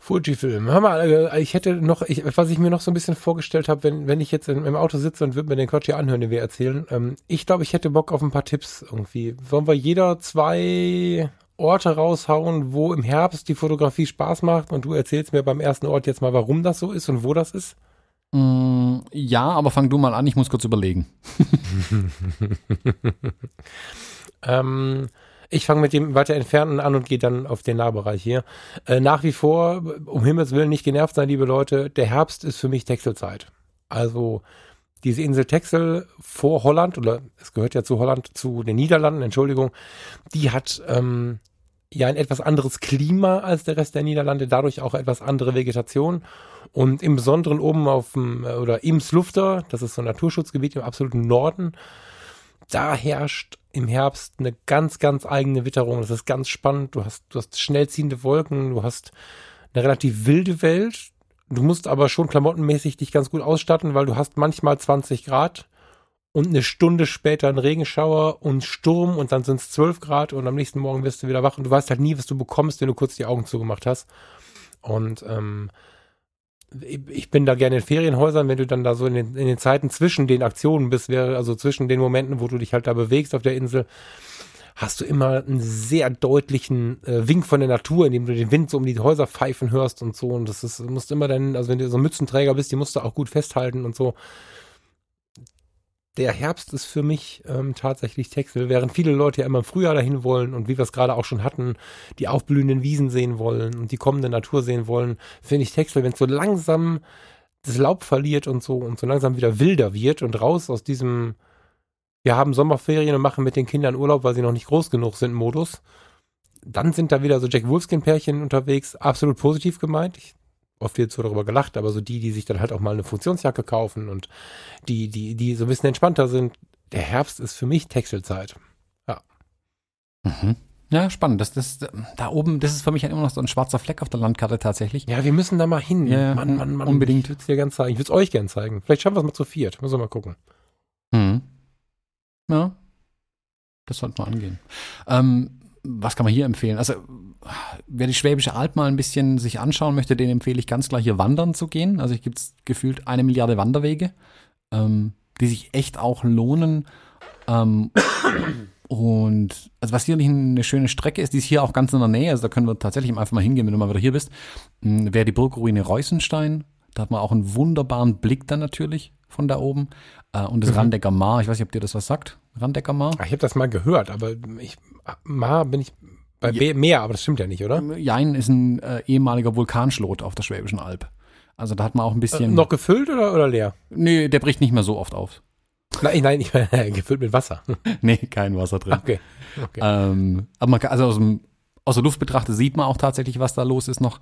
Fujifilm. Hör mal, äh, ich hätte noch, ich, was ich mir noch so ein bisschen vorgestellt habe, wenn, wenn ich jetzt in, im Auto sitze und würde mir den Quatsch hier anhören, den wir erzählen. Ähm, ich glaube, ich hätte Bock auf ein paar Tipps irgendwie. Wollen wir jeder zwei Orte raushauen, wo im Herbst die Fotografie Spaß macht und du erzählst mir beim ersten Ort jetzt mal, warum das so ist und wo das ist? Mm, ja, aber fang du mal an, ich muss kurz überlegen. ähm, ich fange mit dem weiter entfernten an und gehe dann auf den Nahbereich hier. Äh, nach wie vor, um Himmels Willen, nicht genervt sein, liebe Leute, der Herbst ist für mich Texelzeit. Also diese Insel Texel vor Holland, oder es gehört ja zu Holland, zu den Niederlanden, Entschuldigung, die hat ähm, ja ein etwas anderes Klima als der Rest der Niederlande, dadurch auch etwas andere Vegetation. Und im Besonderen oben auf dem, äh, oder im Slufter, das ist so ein Naturschutzgebiet im absoluten Norden, da herrscht im Herbst eine ganz, ganz eigene Witterung. Das ist ganz spannend. Du hast, du hast schnell ziehende Wolken, du hast eine relativ wilde Welt. Du musst aber schon klamottenmäßig dich ganz gut ausstatten, weil du hast manchmal 20 Grad und eine Stunde später ein Regenschauer und Sturm und dann sind es 12 Grad und am nächsten Morgen wirst du wieder wach und du weißt halt nie, was du bekommst, wenn du kurz die Augen zugemacht hast. Und ähm, ich bin da gerne in Ferienhäusern, wenn du dann da so in den, in den Zeiten zwischen den Aktionen bist, wäre also zwischen den Momenten, wo du dich halt da bewegst auf der Insel, hast du immer einen sehr deutlichen äh, Wink von der Natur, in dem du den Wind so um die Häuser pfeifen hörst und so. Und das ist, musst immer dann, also wenn du so Mützenträger bist, die musst du auch gut festhalten und so der Herbst ist für mich ähm, tatsächlich Texel, während viele Leute ja immer im Frühjahr dahin wollen und wie wir es gerade auch schon hatten, die aufblühenden Wiesen sehen wollen und die kommende Natur sehen wollen, finde ich Texel, wenn es so langsam das Laub verliert und so und so langsam wieder wilder wird und raus aus diesem wir haben Sommerferien und machen mit den Kindern Urlaub, weil sie noch nicht groß genug sind, Modus. Dann sind da wieder so Jack Wolfskin-Pärchen unterwegs, absolut positiv gemeint. Ich oft wird so darüber gelacht, aber so die, die sich dann halt auch mal eine Funktionsjacke kaufen und die, die, die so ein bisschen entspannter sind, der Herbst ist für mich Texelzeit. Ja. Mhm. Ja, spannend. Das, das, da oben, das ist für mich immer noch so ein schwarzer Fleck auf der Landkarte tatsächlich. Ja, wir müssen da mal hin. Ja, Mann, Mann, Mann. Unbedingt. Ich würde es dir gerne zeigen. Ich würde es euch gerne zeigen. Vielleicht schaffen wir es mal zu viert. Müssen wir mal gucken. Mhm. Ja. Das sollte mal angehen. Ähm, was kann man hier empfehlen? Also wer die Schwäbische Alb mal ein bisschen sich anschauen möchte, den empfehle ich ganz klar hier wandern zu gehen. Also hier gibt es gefühlt eine Milliarde Wanderwege, ähm, die sich echt auch lohnen. Ähm, und also was sicherlich eine schöne Strecke ist, die ist hier auch ganz in der Nähe, also da können wir tatsächlich einfach mal hingehen, wenn du mal wieder hier bist, hm, wäre die Burgruine Reusenstein. Da hat man auch einen wunderbaren Blick dann natürlich von da oben. Äh, und das mhm. Randecker Mar, ich weiß nicht, ob dir das was sagt. Randecker Mar? Ach, ich habe das mal gehört, aber ich, Mar bin ich bei ja. Meer, aber das stimmt ja nicht, oder? Jein ist ein äh, ehemaliger Vulkanschlot auf der Schwäbischen Alb. Also da hat man auch ein bisschen. Äh, noch gefüllt oder, oder leer? Nee, der bricht nicht mehr so oft auf. Nein, nein, ich meine, gefüllt mit Wasser. nee, kein Wasser drin. Okay. okay. Ähm, aber man kann, also aus, dem, aus der Luft betrachtet sieht man auch tatsächlich, was da los ist noch.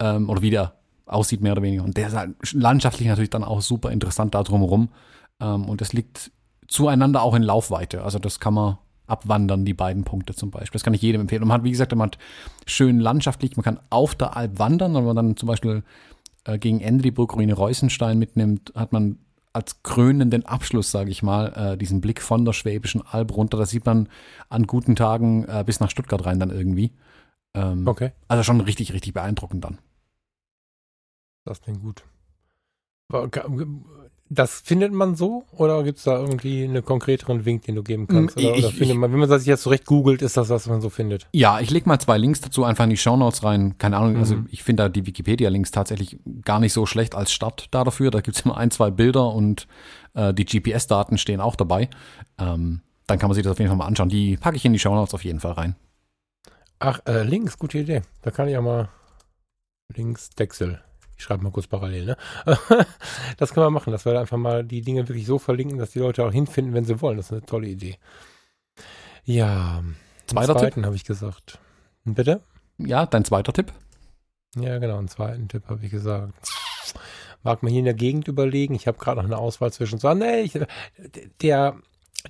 Ähm, oder wie der aussieht, mehr oder weniger. Und der ist halt landschaftlich natürlich dann auch super interessant da drumherum. Ähm, und das liegt zueinander auch in Laufweite. Also das kann man abwandern, die beiden Punkte zum Beispiel. Das kann ich jedem empfehlen. Und man hat, wie gesagt, man hat schön landschaftlich, man kann auf der Alp wandern, wenn man dann zum Beispiel äh, gegen Ende die Burgruine Reusenstein mitnimmt, hat man als krönenden Abschluss, sage ich mal, äh, diesen Blick von der Schwäbischen Alb runter. Das sieht man an guten Tagen äh, bis nach Stuttgart rein dann irgendwie. Ähm, okay. Also schon richtig, richtig beeindruckend dann. Das klingt gut. Das findet man so oder gibt es da irgendwie einen konkreteren Wink, den du geben kannst? Oder, ich, oder findet man, wenn man sich jetzt zurecht googelt, ist das, was man so findet? Ja, ich lege mal zwei Links dazu einfach in die Shownotes rein. Keine Ahnung, also mhm. also ich finde da die Wikipedia-Links tatsächlich gar nicht so schlecht als Start da dafür. Da gibt es immer ein, zwei Bilder und äh, die GPS-Daten stehen auch dabei. Ähm, dann kann man sich das auf jeden Fall mal anschauen. Die packe ich in die Shownotes auf jeden Fall rein. Ach, äh, Links, gute Idee. Da kann ich ja mal Links Dexel. Ich schreibe mal kurz parallel, ne? das können wir machen, dass wir einfach mal die Dinge wirklich so verlinken, dass die Leute auch hinfinden, wenn sie wollen. Das ist eine tolle Idee. Ja, zweiter zweiten habe ich gesagt. Bitte? Ja, dein zweiter Tipp? Ja, genau, einen zweiten Tipp habe ich gesagt. Mag man hier in der Gegend überlegen. Ich habe gerade noch eine Auswahl zwischen so, nee, ich, der,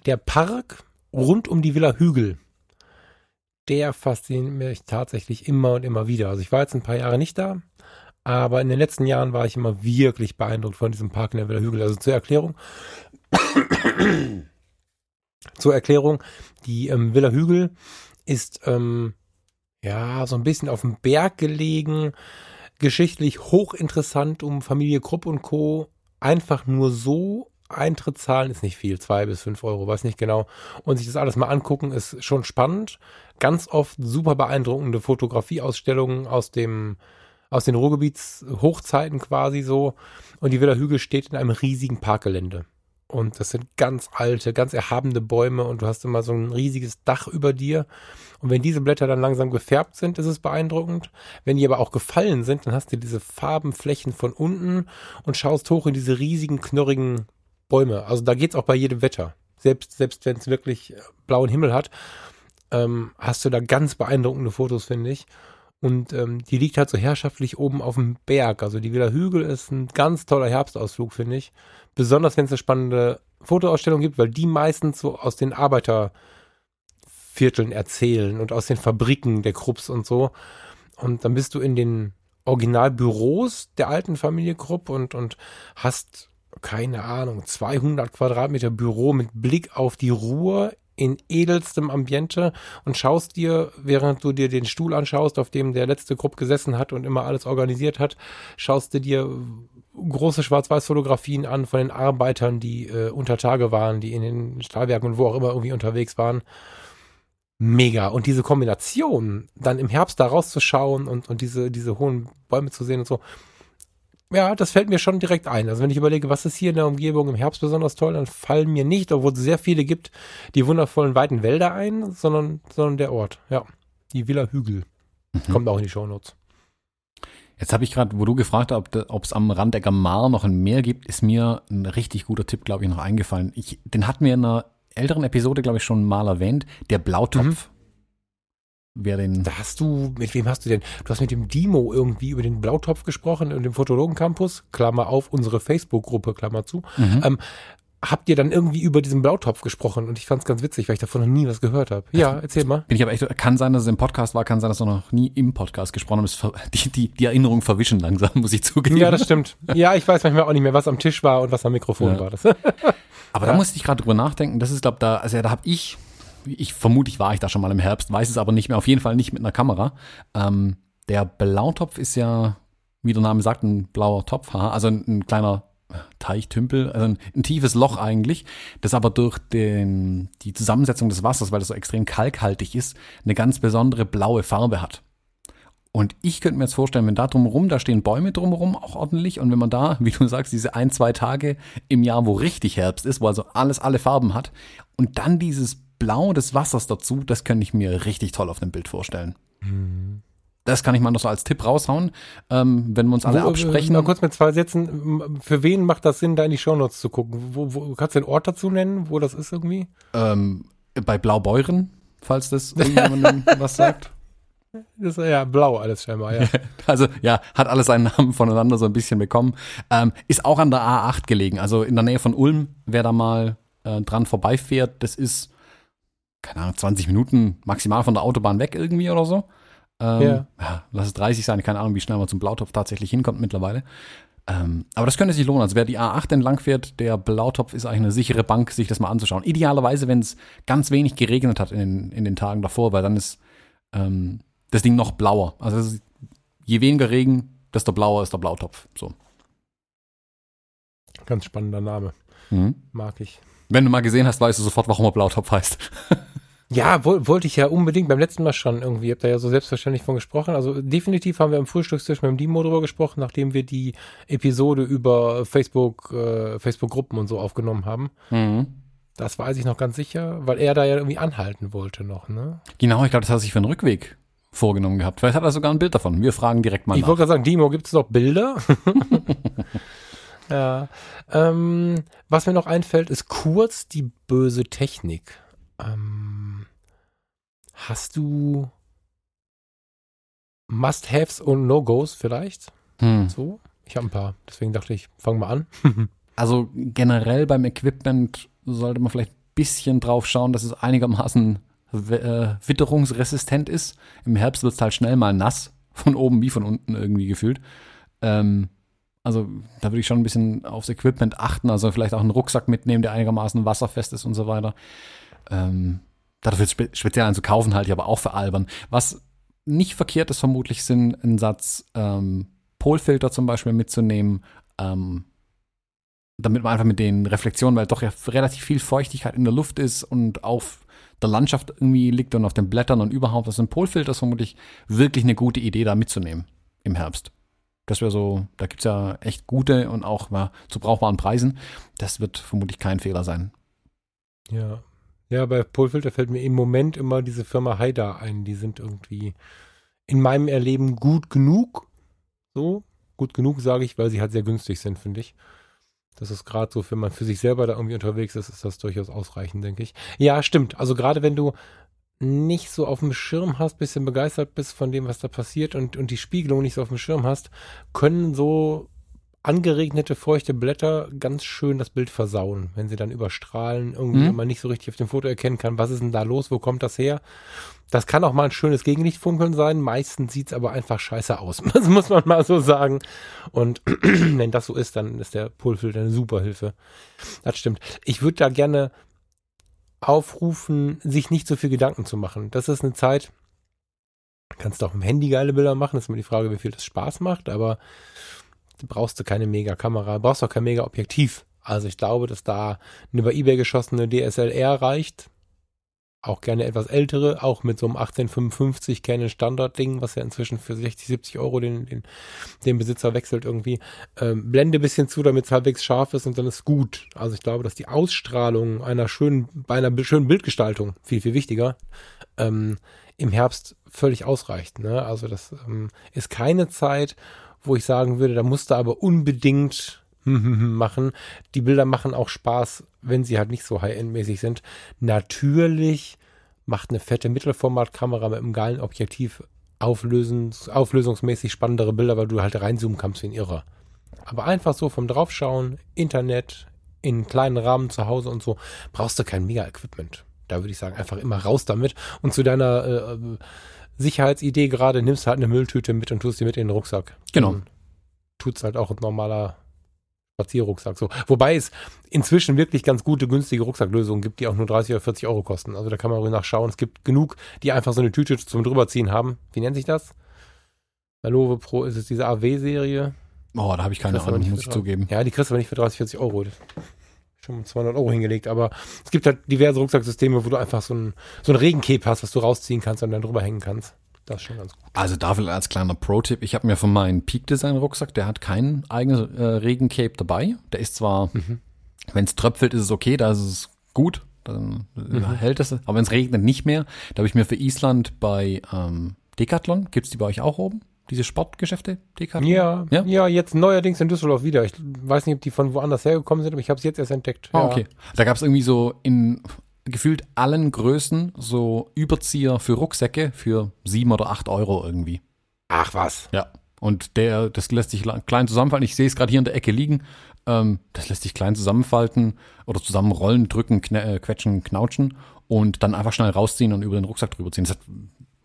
der Park rund um die Villa Hügel, der fasziniert mich tatsächlich immer und immer wieder. Also ich war jetzt ein paar Jahre nicht da, aber in den letzten Jahren war ich immer wirklich beeindruckt von diesem Park in der Villa Hügel. Also zur Erklärung. zur Erklärung, die ähm, Villa Hügel ist ähm, ja so ein bisschen auf dem Berg gelegen, geschichtlich hochinteressant um Familie Krupp und Co. Einfach nur so Eintritt zahlen ist nicht viel, zwei bis fünf Euro, weiß nicht genau. Und sich das alles mal angucken, ist schon spannend. Ganz oft super beeindruckende Fotografieausstellungen aus dem aus den Ruhrgebietshochzeiten quasi so. Und die Villa Hügel steht in einem riesigen Parkgelände. Und das sind ganz alte, ganz erhabene Bäume und du hast immer so ein riesiges Dach über dir. Und wenn diese Blätter dann langsam gefärbt sind, ist es beeindruckend. Wenn die aber auch gefallen sind, dann hast du diese Farbenflächen von unten und schaust hoch in diese riesigen, knurrigen Bäume. Also da geht's auch bei jedem Wetter. Selbst, selbst wenn es wirklich blauen Himmel hat, ähm, hast du da ganz beeindruckende Fotos, finde ich. Und ähm, die liegt halt so herrschaftlich oben auf dem Berg. Also die Villa Hügel ist ein ganz toller Herbstausflug, finde ich. Besonders wenn es eine spannende Fotoausstellung gibt, weil die meistens so aus den Arbeitervierteln erzählen und aus den Fabriken der Krupps und so. Und dann bist du in den Originalbüros der alten Familie Krupp und, und hast, keine Ahnung, 200 Quadratmeter Büro mit Blick auf die Ruhr in edelstem Ambiente und schaust dir, während du dir den Stuhl anschaust, auf dem der letzte Grupp gesessen hat und immer alles organisiert hat, schaust du dir große Schwarz-Weiß-Fotografien an von den Arbeitern, die äh, unter Tage waren, die in den Stahlwerken und wo auch immer irgendwie unterwegs waren. Mega. Und diese Kombination, dann im Herbst da rauszuschauen und, und diese, diese hohen Bäume zu sehen und so, ja, das fällt mir schon direkt ein. Also wenn ich überlege, was ist hier in der Umgebung im Herbst besonders toll, dann fallen mir nicht, obwohl es sehr viele gibt, die wundervollen weiten Wälder ein, sondern, sondern der Ort. Ja, die Villa Hügel. Mhm. Kommt auch in die Shownotes. Jetzt habe ich gerade, wo du gefragt hast, ob es am Rand der Gamar noch ein Meer gibt, ist mir ein richtig guter Tipp, glaube ich, noch eingefallen. Ich, den hatten wir in einer älteren Episode, glaube ich, schon mal erwähnt. Der Blautopf. Mhm. Wer den. Da hast du, mit wem hast du denn? Du hast mit dem Dimo irgendwie über den Blautopf gesprochen in dem Fotologen-Campus, Klammer auf, unsere Facebook-Gruppe, Klammer zu. Mhm. Ähm, habt ihr dann irgendwie über diesen Blautopf gesprochen und ich fand es ganz witzig, weil ich davon noch nie was gehört habe. Ja, erzähl mal. Bin ich aber echt, kann sein, dass es im Podcast war, kann sein, dass wir noch nie im Podcast gesprochen haben. Die, die, die Erinnerungen verwischen langsam, muss ich zugeben. Ja, das stimmt. Ja, ich weiß manchmal auch nicht mehr, was am Tisch war und was am Mikrofon ja. war. Das. aber ja. da musste ich gerade drüber nachdenken. Das ist, glaube da, also ja, da habe ich ich vermute, ich war ich da schon mal im Herbst, weiß es aber nicht mehr, auf jeden Fall nicht mit einer Kamera. Ähm, der Blautopf ist ja, wie der Name sagt, ein blauer Topf, also ein, ein kleiner Teichtümpel, also ein, ein, tiefes Loch eigentlich, das aber durch den, die Zusammensetzung des Wassers, weil es so extrem kalkhaltig ist, eine ganz besondere blaue Farbe hat. Und ich könnte mir jetzt vorstellen, wenn da drumherum, da stehen Bäume drumherum auch ordentlich und wenn man da, wie du sagst, diese ein, zwei Tage im Jahr, wo richtig Herbst ist, wo also alles alle Farben hat und dann dieses Blau des Wassers dazu, das könnte ich mir richtig toll auf dem Bild vorstellen. Mhm. Das kann ich mal noch so als Tipp raushauen, ähm, wenn wir uns alle wo, absprechen. Mal kurz mit zwei Sätzen. Für wen macht das Sinn, da in die Shownotes zu gucken? Wo, wo, kannst du den Ort dazu nennen, wo das ist irgendwie? Ähm, bei Blaubeuren, falls das irgendjemandem was sagt. Das ist ja blau alles scheinbar, ja. also ja, hat alles seinen Namen voneinander so ein bisschen bekommen. Ähm, ist auch an der A8 gelegen, also in der Nähe von Ulm, wer da mal äh, dran vorbeifährt, das ist, keine Ahnung, 20 Minuten maximal von der Autobahn weg irgendwie oder so. Ähm, ja. ja. Lass es 30 sein, keine Ahnung, wie schnell man zum Blautopf tatsächlich hinkommt mittlerweile. Ähm, aber das könnte sich lohnen. Also wer die A8 entlang fährt, der Blautopf ist eigentlich eine sichere Bank, sich das mal anzuschauen. Idealerweise, wenn es ganz wenig geregnet hat in den, in den Tagen davor, weil dann ist ähm, das Ding noch blauer. Also ist, je weniger Regen, desto blauer ist der Blautopf. So. Ganz spannender Name. Mhm. Mag ich. Wenn du mal gesehen hast, weißt du sofort, warum er Blautopf heißt. ja, wo, wollte ich ja unbedingt beim letzten Mal schon irgendwie. Habt da ja so selbstverständlich von gesprochen. Also definitiv haben wir im Frühstückstisch mit dem Dimo drüber gesprochen, nachdem wir die Episode über Facebook, äh, Facebook-Gruppen und so aufgenommen haben. Mhm. Das weiß ich noch ganz sicher, weil er da ja irgendwie anhalten wollte noch, ne? Genau, ich glaube, das hat sich für einen Rückweg vorgenommen gehabt. Vielleicht hat er sogar ein Bild davon. Wir fragen direkt mal Ich wollte gerade sagen, Dimo, gibt es noch Bilder? ja. Ähm, was mir noch einfällt, ist kurz die böse Technik. Ähm, hast du Must-Haves und No-Gos vielleicht? Hm. So? Ich habe ein paar. Deswegen dachte ich, fangen wir an. also generell beim Equipment sollte man vielleicht ein bisschen drauf schauen, dass es einigermaßen äh, witterungsresistent ist. Im Herbst wird es halt schnell mal nass, von oben wie von unten irgendwie gefühlt. Ähm, also da würde ich schon ein bisschen aufs Equipment achten, also vielleicht auch einen Rucksack mitnehmen, der einigermaßen wasserfest ist und so weiter. Ähm, dafür spe speziell einen zu kaufen halte ich aber auch veralbern. Was nicht verkehrt ist vermutlich, sind ein Satz ähm, Polfilter zum Beispiel mitzunehmen, ähm, damit man einfach mit den Reflexionen, weil doch ja relativ viel Feuchtigkeit in der Luft ist und auf der Landschaft irgendwie liegt und auf den Blättern und überhaupt, das sind Polfilter, ist vermutlich wirklich eine gute Idee, da mitzunehmen im Herbst. Das wäre so, da gibt es ja echt gute und auch ja, zu brauchbaren Preisen. Das wird vermutlich kein Fehler sein. Ja. Ja, bei Polfilter fällt mir im Moment immer diese Firma Haida ein. Die sind irgendwie in meinem Erleben gut genug. So, gut genug sage ich, weil sie halt sehr günstig sind, finde ich. Das ist gerade so, wenn man für sich selber da irgendwie unterwegs ist, ist das durchaus ausreichend, denke ich. Ja, stimmt. Also gerade wenn du nicht so auf dem Schirm hast, bisschen begeistert bist von dem, was da passiert und, und die Spiegelung nicht so auf dem Schirm hast, können so angeregnete, feuchte Blätter ganz schön das Bild versauen, wenn sie dann überstrahlen, irgendwie mhm. man nicht so richtig auf dem Foto erkennen kann, was ist denn da los, wo kommt das her. Das kann auch mal ein schönes Gegenlichtfunkeln sein, meistens sieht's aber einfach scheiße aus, das muss man mal so sagen. Und wenn das so ist, dann ist der Polfilter eine super Hilfe. Das stimmt. Ich würde da gerne aufrufen, sich nicht so viel Gedanken zu machen. Das ist eine Zeit, kannst du auch im Handy geile Bilder machen, das ist immer die Frage, wie viel das Spaß macht, aber brauchst du keine Mega-Kamera, brauchst auch kein Mega-Objektiv. Also ich glaube, dass da eine über Ebay geschossene DSLR reicht. Auch gerne etwas ältere, auch mit so einem 1855 Canon Standard-Ding, was ja inzwischen für 60, 70 Euro den, den, den Besitzer wechselt irgendwie. Ähm, blende bisschen zu, damit es halbwegs scharf ist und dann ist gut. Also ich glaube, dass die Ausstrahlung einer schönen, bei einer schönen Bildgestaltung, viel, viel wichtiger, ähm, im Herbst völlig ausreicht. Ne? Also das ähm, ist keine Zeit, wo ich sagen würde, da musst du aber unbedingt machen. Die Bilder machen auch Spaß, wenn sie halt nicht so high-end-mäßig sind. Natürlich macht eine fette Mittelformatkamera mit einem geilen Objektiv auflösens, auflösungsmäßig spannendere Bilder, weil du halt reinzoomen kannst wie ein Irrer. Aber einfach so vom Draufschauen, Internet, in kleinen Rahmen zu Hause und so, brauchst du kein Mega-Equipment. Da würde ich sagen, einfach immer raus damit. Und zu deiner äh, Sicherheitsidee gerade, nimmst halt eine Mülltüte mit und tust sie mit in den Rucksack. Genau. Tut es halt auch ein normaler Spazierrucksack. So. Wobei es inzwischen wirklich ganz gute, günstige Rucksacklösungen gibt, die auch nur 30 oder 40 Euro kosten. Also da kann man ruhig nachschauen. Es gibt genug, die einfach so eine Tüte zum drüberziehen haben. Wie nennt sich das? Lenovo Pro ist es diese AW-Serie. Oh, da habe ich keine Ahnung, muss ich zugeben. Ja, die kriegst du aber nicht für 30, 40 Euro. Schon 200 Euro hingelegt, aber es gibt halt diverse Rucksacksysteme, wo du einfach so ein, so ein Regencape hast, was du rausziehen kannst und dann drüber hängen kannst. Das ist schon ganz gut. Also dafür als kleiner Pro-Tipp, ich habe mir von meinem Peak Design Rucksack, der hat kein eigenes äh, Regencape dabei. Der ist zwar, wenn es tröpfelt, ist es okay, da ist es gut, dann äh, hält es. Aber wenn es regnet, nicht mehr. Da habe ich mir für Island bei ähm, Decathlon, gibt's die bei euch auch oben? Diese Sportgeschäfte, Decathlon? Ja, Ja? ja, jetzt neuerdings in Düsseldorf wieder. Ich weiß nicht, ob die von woanders hergekommen sind, aber ich habe es jetzt erst entdeckt. Ah, ja. okay. Da gab es irgendwie so in gefühlt allen Größen so Überzieher für Rucksäcke für sieben oder acht Euro irgendwie. Ach was. Ja. Und der, das lässt sich klein zusammenfalten. Ich sehe es gerade hier in der Ecke liegen. Ähm, das lässt sich klein zusammenfalten oder zusammenrollen, drücken, kne äh, quetschen, knautschen und dann einfach schnell rausziehen und über den Rucksack drüber ziehen. Das ist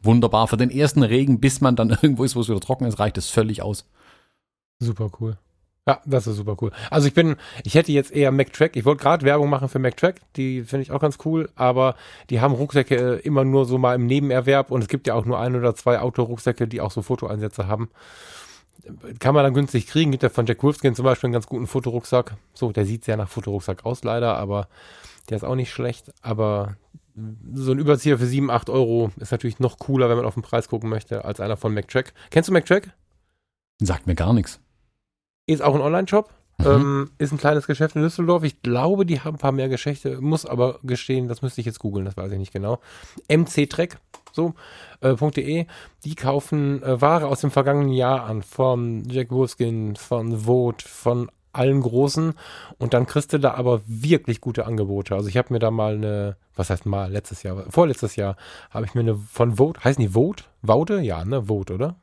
wunderbar. Für den ersten Regen, bis man dann irgendwo ist, wo es wieder trocken ist, reicht es völlig aus. Super cool. Ja, das ist super cool. Also ich bin, ich hätte jetzt eher MacTrack. Ich wollte gerade Werbung machen für MacTrack. Die finde ich auch ganz cool, aber die haben Rucksäcke äh, immer nur so mal im Nebenerwerb und es gibt ja auch nur ein oder zwei Outdoor-Rucksäcke, die auch so Fotoeinsätze haben. Kann man dann günstig kriegen. Gibt ja von Jack Wolfskin zum Beispiel einen ganz guten Fotorucksack. So, der sieht sehr nach Fotorucksack aus leider, aber der ist auch nicht schlecht. Aber so ein Überzieher für 7, 8 Euro ist natürlich noch cooler, wenn man auf den Preis gucken möchte, als einer von MacTrack. Kennst du MacTrack? Sagt mir gar nichts. Ist auch ein Online-Shop. Mhm. Ähm, ist ein kleines Geschäft in Düsseldorf. Ich glaube, die haben ein paar mehr Geschäfte. Muss aber gestehen, das müsste ich jetzt googeln, das weiß ich nicht genau. mctrack, so, äh, .de. Die kaufen äh, Ware aus dem vergangenen Jahr an. Von Jack Wolfskin, von Vogt, von allen Großen. Und dann kriegst du da aber wirklich gute Angebote. Also ich habe mir da mal eine, was heißt mal, letztes Jahr, vorletztes Jahr, habe ich mir eine von Vogt, heißen die Vogt? Vaude? Ja, ne? Vogt, oder?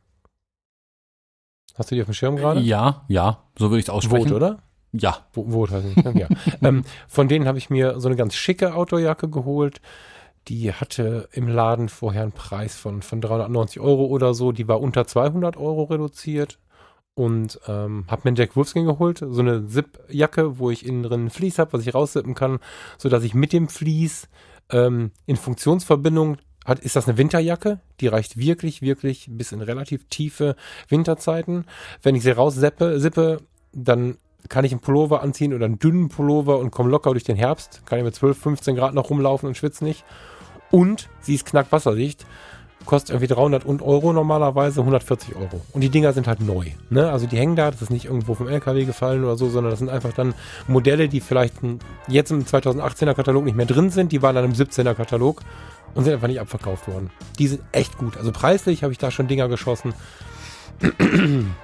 Hast du die auf dem Schirm gerade? Ja, ja, so würde ich es aussprechen. Vogt, oder? Ja. Weiß ich nicht. Ja. ähm, von denen habe ich mir so eine ganz schicke Outdoorjacke geholt. Die hatte im Laden vorher einen Preis von, von 390 Euro oder so. Die war unter 200 Euro reduziert. Und ähm, habe mir einen Jack Wolfskin geholt, so eine Zip-Jacke, wo ich innen drin ein Vlies habe, was ich raussippen kann, sodass ich mit dem Vlies ähm, in Funktionsverbindung hat, ist das eine Winterjacke, die reicht wirklich, wirklich bis in relativ tiefe Winterzeiten. Wenn ich sie rausseppe, sippe, dann kann ich einen Pullover anziehen oder einen dünnen Pullover und komme locker durch den Herbst. Kann ich mit 12, 15 Grad noch rumlaufen und schwitze nicht. Und sie ist knackwasserdicht. Kostet irgendwie 300 und Euro normalerweise, 140 Euro. Und die Dinger sind halt neu. Ne? Also die hängen da, das ist nicht irgendwo vom LKW gefallen oder so, sondern das sind einfach dann Modelle, die vielleicht jetzt im 2018er Katalog nicht mehr drin sind. Die waren dann im 17er Katalog und sind einfach nicht abverkauft worden. Die sind echt gut. Also preislich habe ich da schon Dinger geschossen.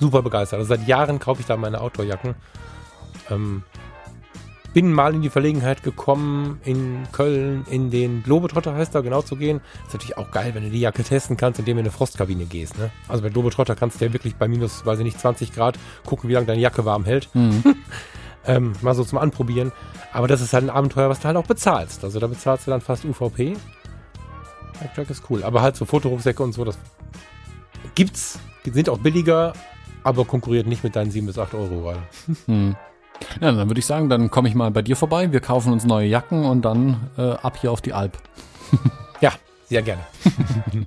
Super begeistert. Also seit Jahren kaufe ich da meine Outdoorjacken. Ähm, bin mal in die Verlegenheit gekommen, in Köln in den Globetrotter heißt da genau zu gehen. Ist natürlich auch geil, wenn du die Jacke testen kannst, indem du in eine Frostkabine gehst. Ne? Also bei Globetrotter kannst du ja wirklich bei minus, weiß ich nicht, 20 Grad gucken, wie lange deine Jacke warm hält. Mhm. Ähm, mal so zum Anprobieren. Aber das ist halt ein Abenteuer, was du halt auch bezahlst. Also da bezahlst du dann fast UVP. Backtrack ist cool. Aber halt so Fotorucksäcke und so, das gibt's. Die sind auch billiger, aber konkurriert nicht mit deinen 7 bis 8 Euro, Hm. Ja, dann würde ich sagen, dann komme ich mal bei dir vorbei. Wir kaufen uns neue Jacken und dann äh, ab hier auf die Alp. Ja, sehr gerne.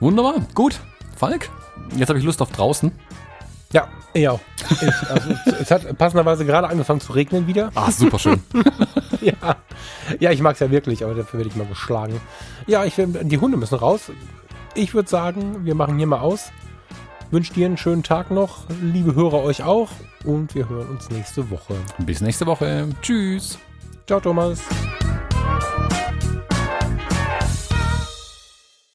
Wunderbar, gut. Falk, jetzt habe ich Lust auf draußen. Ja, ich auch. Ich, also, es- hat passenderweise gerade angefangen zu regnen wieder. Ah, super schön. Ja, ja ich mag es ja wirklich, aber dafür werde ich mal geschlagen. Ja, ich will, die Hunde müssen raus. Ich würde sagen, wir machen hier mal aus. Wünsche dir einen schönen Tag noch, liebe Hörer euch auch und wir hören uns nächste Woche. Bis nächste Woche. Tschüss. Ciao Thomas.